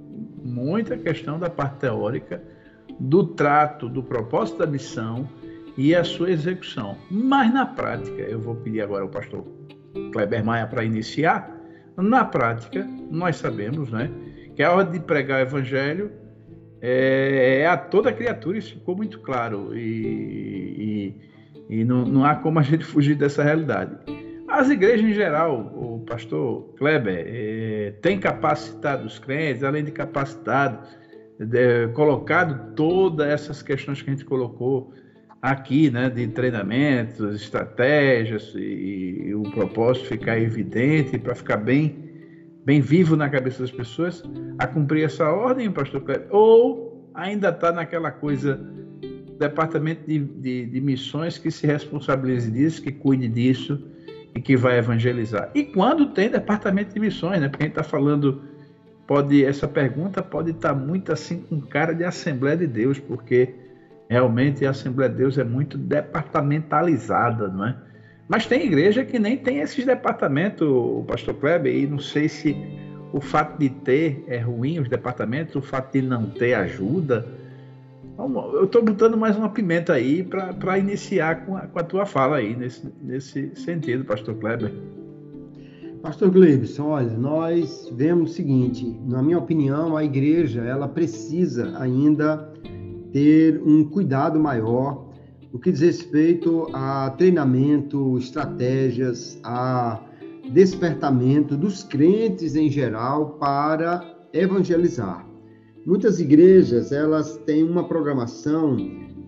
muita questão da parte teórica do trato, do propósito da missão e a sua execução. Mas na prática, eu vou pedir agora ao pastor Kleber Maia para iniciar. Na prática, nós sabemos né, que a hora de pregar o evangelho é, é a toda criatura, isso ficou muito claro. E, e, e não, não, há como a gente fugir dessa realidade. As igrejas em geral, o pastor Kleber, é, tem capacitado os crentes, além de capacitado, colocado todas essas questões que a gente colocou aqui, né, de treinamentos, estratégias e, e o propósito ficar evidente para ficar bem bem vivo na cabeça das pessoas a cumprir essa ordem, pastor Cleber, ou ainda está naquela coisa departamento de, de, de, missões que se responsabilize disso, que cuide disso e que vai evangelizar. E quando tem departamento de missões, né? Porque a gente está falando pode essa pergunta pode estar muito assim com cara de Assembleia de Deus, porque Realmente a Assembleia de Deus é muito departamentalizada, não é? Mas tem igreja que nem tem esses departamentos, o pastor Kleber, e não sei se o fato de ter é ruim os departamentos, o fato de não ter ajuda. Eu estou botando mais uma pimenta aí para iniciar com a, com a, tua fala aí, nesse, nesse sentido, pastor Kleber. Pastor Gleibson, olha, nós vemos o seguinte, na minha opinião, a igreja ela precisa ainda ter um cuidado maior no que diz respeito a treinamento, estratégias, a despertamento dos crentes em geral para evangelizar. Muitas igrejas, elas têm uma programação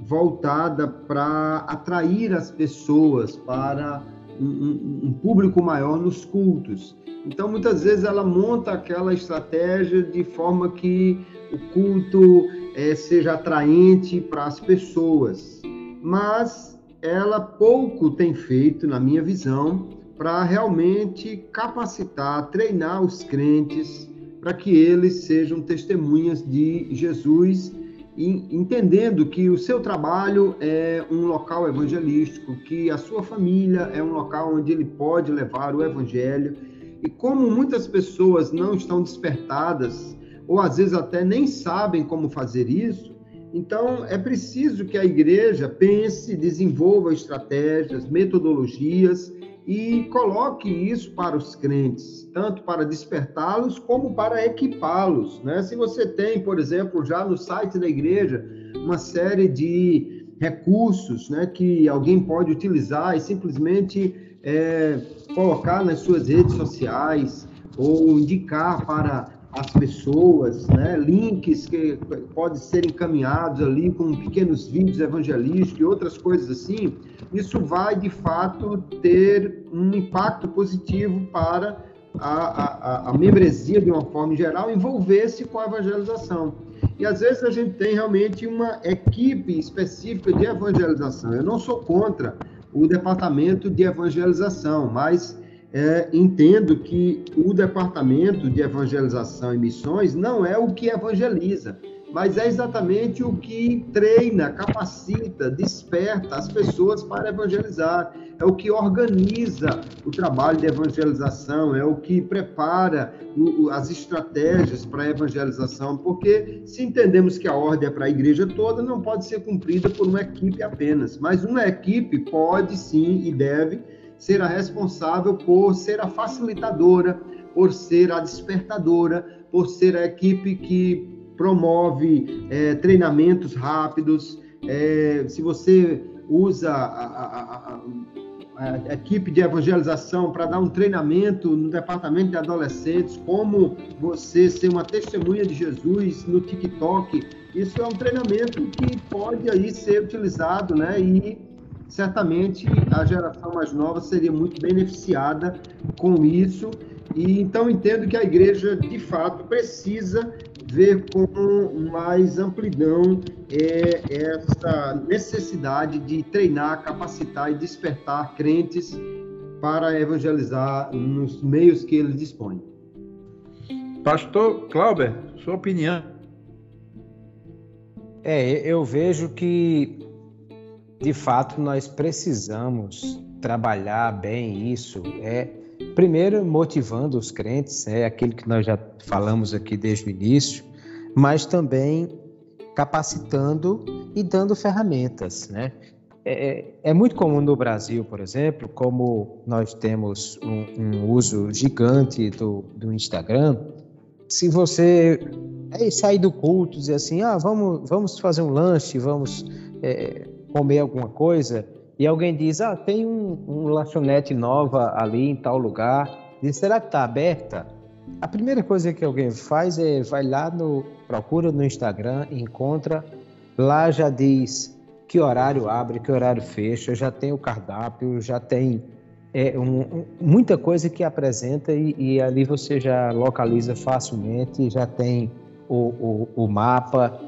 voltada para atrair as pessoas para um, um, público maior nos cultos. Então, muitas vezes ela monta aquela estratégia de forma que o culto é, seja atraente para as pessoas, mas ela pouco tem feito, na minha visão, para realmente capacitar, treinar os crentes para que eles sejam testemunhas de Jesus, entendendo que o seu trabalho é um local evangelístico, que a sua família é um local onde ele pode levar o evangelho. E como muitas pessoas não estão despertadas ou às vezes até nem sabem como fazer isso. Então, é preciso que a igreja pense, desenvolva estratégias, metodologias e coloque isso para os crentes, tanto para despertá-los como para equipá-los. Né? Se você tem, por exemplo, já no site da igreja, uma série de recursos né, que alguém pode utilizar e simplesmente é, colocar nas suas redes sociais ou indicar para as pessoas, né? links que podem ser encaminhados ali com pequenos vídeos evangelísticos e outras coisas assim, isso vai de fato ter um impacto positivo para a, a, a membresia de uma forma geral envolver-se com a evangelização. E às vezes a gente tem realmente uma equipe específica de evangelização. Eu não sou contra o departamento de evangelização, mas é, entendo que o departamento de evangelização e missões não é o que evangeliza, mas é exatamente o que treina, capacita, desperta as pessoas para evangelizar. É o que organiza o trabalho de evangelização, é o que prepara o, as estratégias para a evangelização, porque se entendemos que a ordem é para a igreja toda, não pode ser cumprida por uma equipe apenas, mas uma equipe pode sim e deve ser a responsável por ser a facilitadora, por ser a despertadora, por ser a equipe que promove é, treinamentos rápidos. É, se você usa a, a, a, a equipe de evangelização para dar um treinamento no departamento de adolescentes, como você ser uma testemunha de Jesus no TikTok, isso é um treinamento que pode aí ser utilizado, né? E certamente a geração mais nova seria muito beneficiada com isso. E então entendo que a igreja, de fato, precisa ver com mais amplidão é, essa necessidade de treinar, capacitar e despertar crentes para evangelizar nos meios que ele dispõe. Pastor Clauber, sua opinião? É, eu vejo que de fato nós precisamos trabalhar bem isso. É primeiro motivando os crentes, é aquilo que nós já falamos aqui desde o início, mas também capacitando e dando ferramentas, né? É, é muito comum no Brasil, por exemplo, como nós temos um, um uso gigante do, do Instagram, se você é, sair do culto e dizer assim, ah, vamos, vamos fazer um lanche, vamos é, comer alguma coisa e alguém diz, ah, tem um, um lanchonete nova ali em tal lugar, diz, será que está aberta? A primeira coisa que alguém faz é vai lá no procura no Instagram, encontra, lá já diz que horário abre, que horário fecha, já tem o cardápio, já tem é, um, muita coisa que apresenta e, e, ali você já localiza facilmente, já tem o, o, o mapa,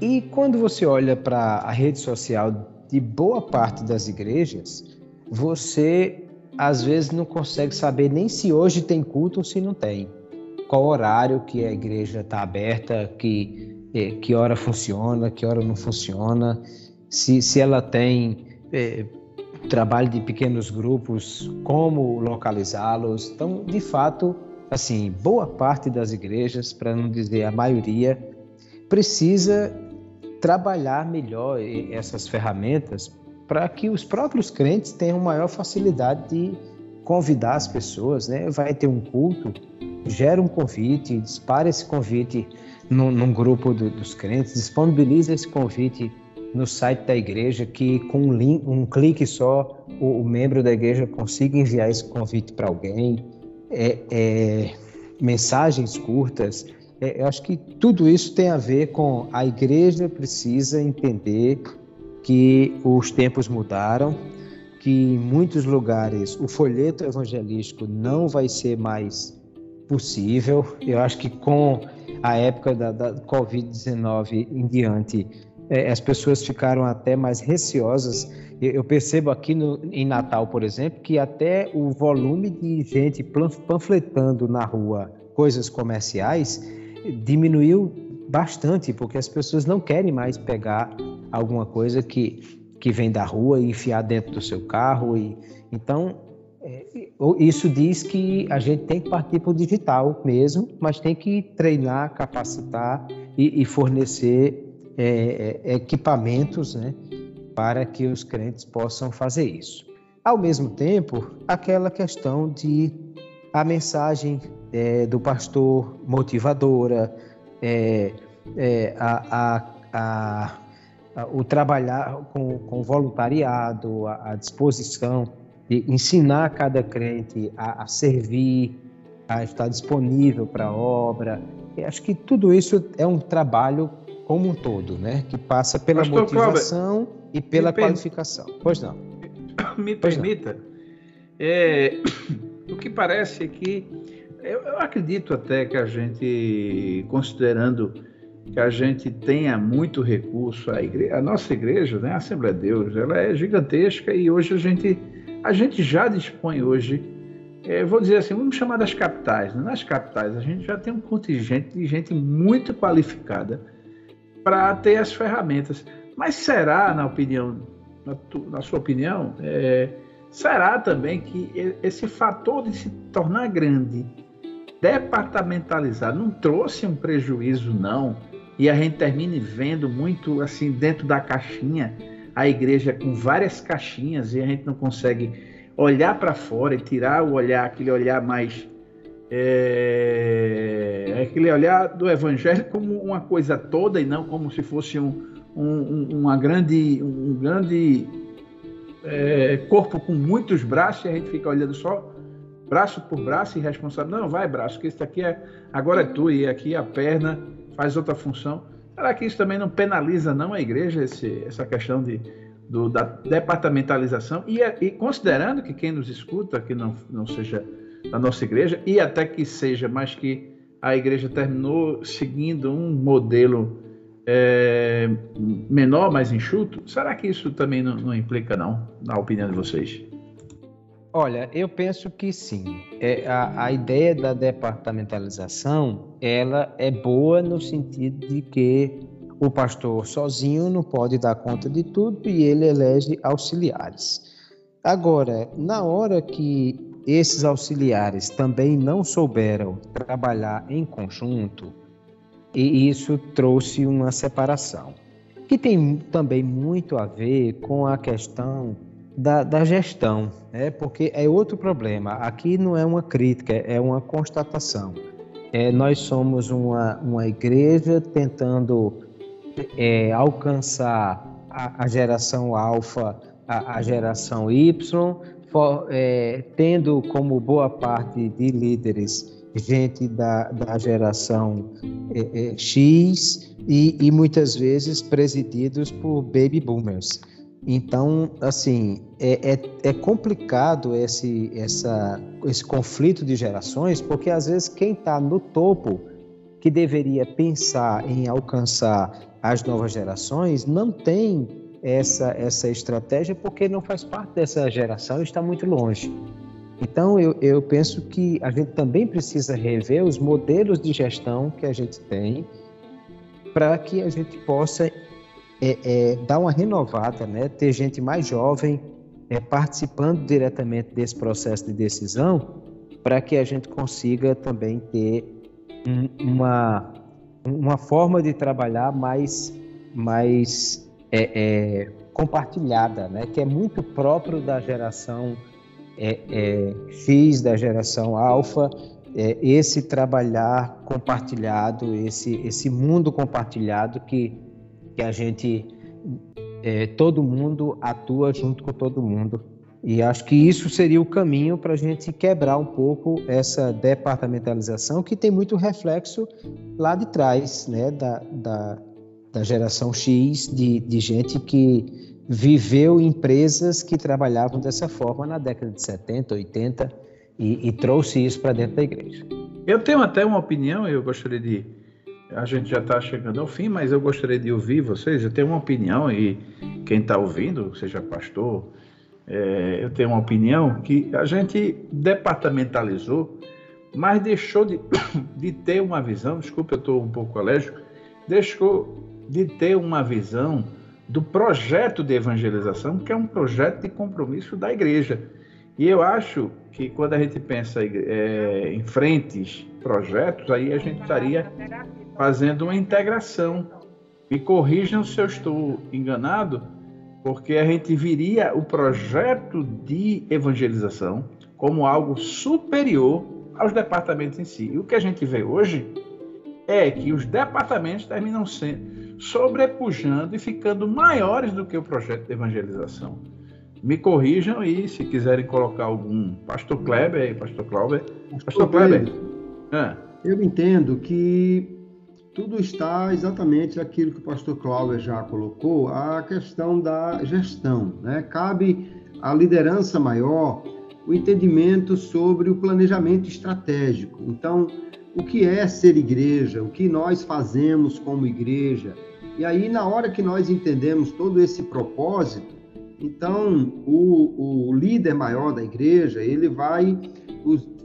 e quando você olha para a rede social de boa parte das igrejas, você às vezes não consegue saber nem se hoje tem culto ou se não tem. Qual horário que a igreja está aberta, que é, que hora funciona, que hora não funciona, se, se ela tem é, trabalho de pequenos grupos, como localizá-los. Então, de fato, assim, boa parte das igrejas, para não dizer a maioria, precisa trabalhar melhor essas ferramentas para que os próprios crentes tenham maior facilidade de convidar as pessoas, né? Vai ter um culto, gera um convite, dispara esse convite num, num grupo do, dos crentes, disponibiliza esse convite no site da igreja, que com um, link, um clique só o, o, membro da igreja consiga enviar esse convite para alguém, é, é, mensagens curtas. É, eu acho que tudo isso tem a ver com a igreja precisa entender que os tempos mudaram, que em muitos lugares o folheto evangelístico não vai ser mais possível. Eu acho que com a época da, da Covid-19 em diante, é, as pessoas ficaram até mais receosas. Eu, eu percebo aqui no, em Natal, por exemplo, que até o volume de gente panfletando na rua coisas comerciais diminuiu bastante, porque as pessoas não querem mais pegar alguma coisa que, que vem da rua e enfiar dentro do seu carro. E, então, é, isso diz que a gente tem que partir para o digital mesmo, mas tem que treinar, capacitar e, e fornecer é, é, equipamentos né, para que os crentes possam fazer isso. Ao mesmo tempo, aquela questão de a mensagem é, do pastor motivadora, é, é, a, a, a, o trabalhar com, com voluntariado, a, disposição de ensinar cada crente a, servir, a estar disponível para a obra. Eu acho que tudo isso é um trabalho como um todo, né? Que passa pela Pastor motivação Cláudio, e pela qualificação. Pois não. Me pois permita. Não. É, o que parece é que eu, eu, acredito até que a gente, considerando que a gente tenha muito recurso, a, igreja, a nossa igreja, né, a Assembleia de Deus, ela é gigantesca e hoje a gente, a gente já dispõe hoje, é, vou dizer assim, vamos chamar das capitais. Né? Nas capitais a gente já tem um contingente de gente muito qualificada para ter as ferramentas. Mas será, na opinião, na, tu, na sua opinião, é, será também que esse fator de se tornar grande, departamentalizado, não trouxe um prejuízo, não? E a gente termine vendo muito assim dentro da caixinha a igreja com várias caixinhas e a gente não consegue olhar para fora e tirar o olhar, aquele olhar mais é, aquele olhar do evangelho como uma coisa toda e não como se fosse um, um, uma grande, um grande é, corpo com muitos braços e a gente fica olhando só braço por braço e responsável. Não, vai braço, que isso aqui é agora é tu e aqui a perna faz outra função. Será que isso também não penaliza não a igreja esse, essa questão de do, da departamentalização e, e considerando que quem nos escuta que não não seja da nossa igreja, e até que seja, mas que a igreja terminou seguindo um modelo é, menor, mais enxuto, será que isso também não, não, implica, não, na opinião de vocês? Olha, eu penso que sim. É, a, a ideia da departamentalização, ela é boa no sentido de que o pastor sozinho não pode dar conta de tudo e ele elege auxiliares. Agora, na hora que esses auxiliares também não souberam trabalhar em conjunto e isso trouxe uma separação, que tem também muito a ver com a questão da, da gestão, né? porque é outro problema. Aqui não é uma crítica, é uma constatação. É, nós somos uma, uma igreja tentando é, alcançar a, a geração alfa, a, a geração Y, for, é, tendo como boa parte de líderes gente da, da geração é, é, X e, e, muitas vezes presididos por baby boomers. Então, assim, é, é, é, complicado esse, essa, esse conflito de gerações, porque às vezes quem está no topo, que deveria pensar em alcançar as novas gerações, não tem essa, essa estratégia porque não faz parte dessa geração e está muito longe. Então, eu, eu penso que a gente também precisa rever os modelos de gestão que a gente tem para que a gente possa é, é, dar uma renovada, né? ter gente mais jovem é, participando diretamente desse processo de decisão, para que a gente consiga também ter um, uma, uma forma de trabalhar mais, mais é, é, compartilhada, né? que é muito próprio da geração é, é, X, da geração alfa, é, esse trabalhar compartilhado, esse, esse mundo compartilhado que, que a gente, é, todo mundo atua junto com todo mundo. E acho que isso seria o caminho para a gente quebrar um pouco essa departamentalização que tem muito reflexo lá de trás, né, da, da, da geração X, de, de gente que viveu empresas que trabalhavam dessa forma na década de 70, 80 e, e trouxe isso para dentro da igreja. Eu tenho até uma opinião, eu gostaria de. A gente já está chegando ao fim, mas eu gostaria de ouvir vocês. Eu tenho uma opinião, e quem está ouvindo, seja pastor, é, eu tenho uma opinião que a gente departamentalizou, mas deixou de, de ter uma visão. Desculpa, eu estou um pouco alérgico. Deixou de ter uma visão do projeto de evangelização, que é um projeto de compromisso da igreja. E eu acho que quando a gente pensa é, em frentes, projetos, aí a gente estaria fazendo uma integração. Me corrijam se eu estou enganado, porque a gente viria o projeto de evangelização como algo superior aos departamentos em si. E o que a gente vê hoje é que os departamentos terminam sendo sobrepujando e ficando maiores do que o projeto de evangelização. Me corrijam e se quiserem colocar algum pastor Kleber aí, pastor Kleber. Pastor, Kleber. É. Eu entendo que tudo está exatamente aquilo que o pastor Cláudio já colocou, a questão da gestão. Né? Cabe à liderança maior o entendimento sobre o planejamento estratégico. Então, o que é ser igreja, o que nós fazemos como igreja. E aí, na hora que nós entendemos todo esse propósito, então, o, o líder maior da igreja, ele vai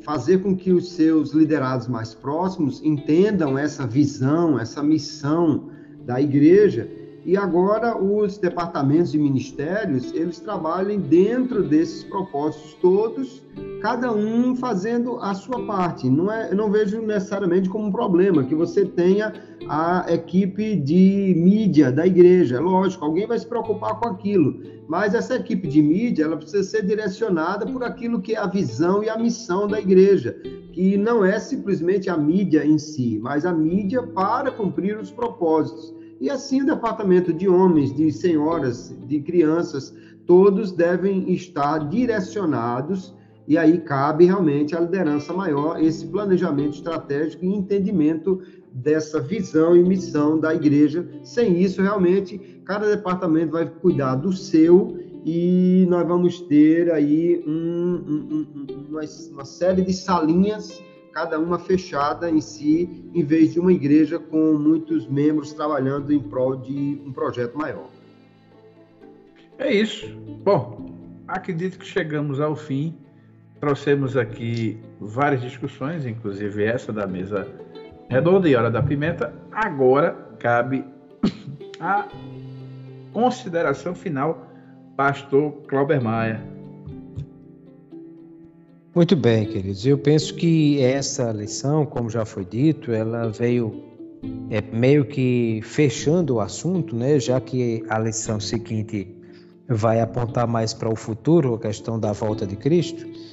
fazer com que os seus liderados mais próximos entendam essa visão, essa missão da igreja e agora os departamentos e ministérios, eles trabalhem dentro desses propósitos todos, cada um fazendo a sua parte. Não é, eu não vejo necessariamente como um problema que você tenha a equipe de mídia da igreja. É lógico, alguém vai se preocupar com aquilo, mas essa equipe de mídia, ela precisa ser direcionada por aquilo que é a visão e a missão da igreja, que não é simplesmente a mídia em si, mas a mídia para cumprir os propósitos. E assim o departamento de homens, de senhoras, de crianças, todos devem estar direcionados e aí cabe realmente à liderança maior esse planejamento estratégico e entendimento dessa visão e missão da igreja. Sem isso, realmente, cada departamento vai cuidar do seu e nós vamos ter aí um, um, um, uma, uma série de salinhas cada uma fechada em si, em vez de uma igreja com muitos membros trabalhando em prol de um projeto maior. É isso. Bom, acredito que chegamos ao fim. Trouxemos aqui várias discussões, inclusive essa da mesa redonda e hora da pimenta. Agora cabe a consideração final, pastor Clauber Maia. Muito bem, queridos. Eu penso que essa lição, como já foi dito, ela veio é, meio que fechando o assunto, né? Já que a lição seguinte vai apontar mais para o futuro, a questão da volta de Cristo.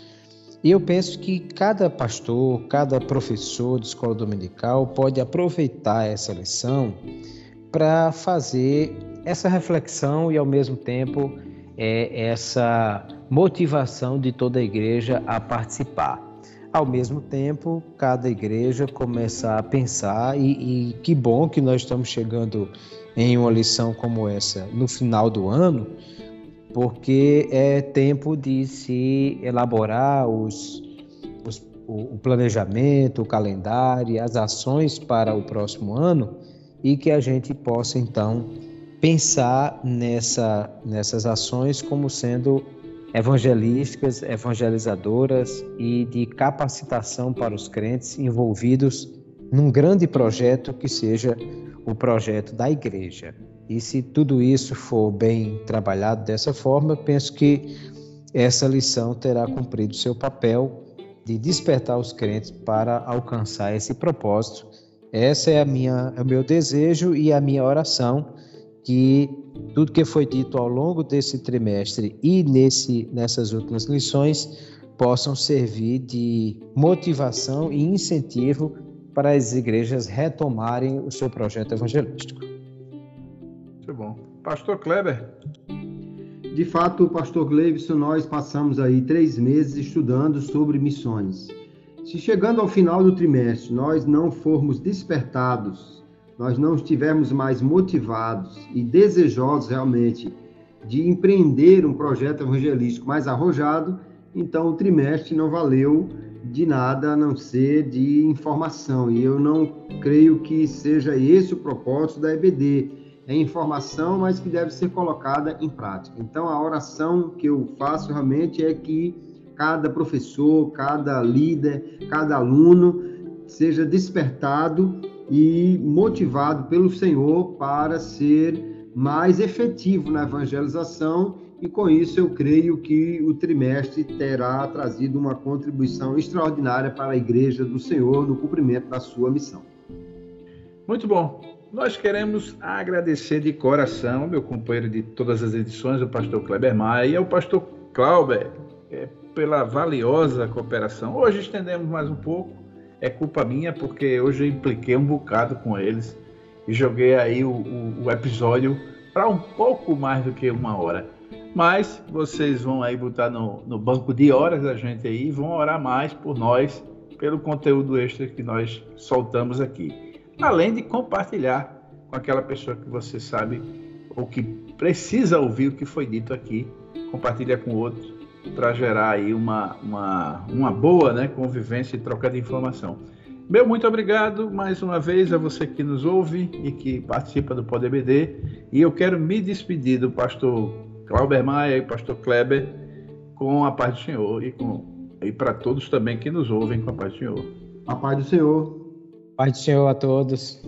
E eu penso que cada pastor, cada professor de escola dominical pode aproveitar essa lição para fazer essa reflexão e, ao mesmo tempo, é, essa motivação de toda a igreja a participar. Ao mesmo tempo, cada igreja começar a pensar, e, e que bom que nós estamos chegando em uma lição como essa no final do ano, porque é tempo de se elaborar os, os, o planejamento, o calendário, as ações para o próximo ano e que a gente possa então pensar nessa, nessas ações como sendo evangelísticas, evangelizadoras e de capacitação para os crentes envolvidos num grande projeto que seja o projeto da igreja. E se tudo isso for bem trabalhado dessa forma, eu penso que essa lição terá cumprido seu papel de despertar os crentes para alcançar esse propósito. Essa é a minha, é o meu desejo e a minha oração que tudo que foi dito ao longo desse trimestre e nesse, nessas últimas lições possam servir de motivação e incentivo para as igrejas retomarem o seu projeto evangelístico. Muito bom. Pastor Kleber. De fato, pastor Gleivson, nós passamos aí três meses estudando sobre missões. Se chegando ao final do trimestre nós não formos despertados, nós não estivermos mais motivados e desejosos realmente de empreender um projeto evangelístico mais arrojado, então o trimestre não valeu de nada a não ser de informação. E eu não creio que seja esse o propósito da EBD. É informação, mas que deve ser colocada em prática. Então, a oração que eu faço realmente é que cada professor, cada líder, cada aluno seja despertado e motivado pelo Senhor para ser mais efetivo na evangelização e com isso eu creio que o trimestre terá trazido uma contribuição extraordinária para a Igreja do Senhor no cumprimento da sua missão. Muito bom. Nós queremos agradecer de coração meu companheiro de todas as edições, o pastor Kleber Maia, e ao pastor Clauber, é, pela valiosa cooperação. Hoje estendemos mais um pouco, é culpa minha, porque hoje eu impliquei um bocado com eles e joguei aí o, o, o episódio para um pouco mais do que uma hora. Mas vocês vão aí botar no, no banco de horas da gente aí e vão orar mais por nós, pelo conteúdo extra que nós soltamos aqui. Além de compartilhar com aquela pessoa que você sabe ou que precisa ouvir o que foi dito aqui, compartilha com outros para gerar aí uma, uma, uma boa né, convivência e troca de informação. Meu muito obrigado mais uma vez a você que nos ouve e que participa do PodBD. E eu quero me despedir do pastor Clauber Maia e pastor Kleber, com a paz do Senhor e, com, e para todos também que nos ouvem com a paz do Senhor. A paz do Senhor. Paz do Senhor a todos.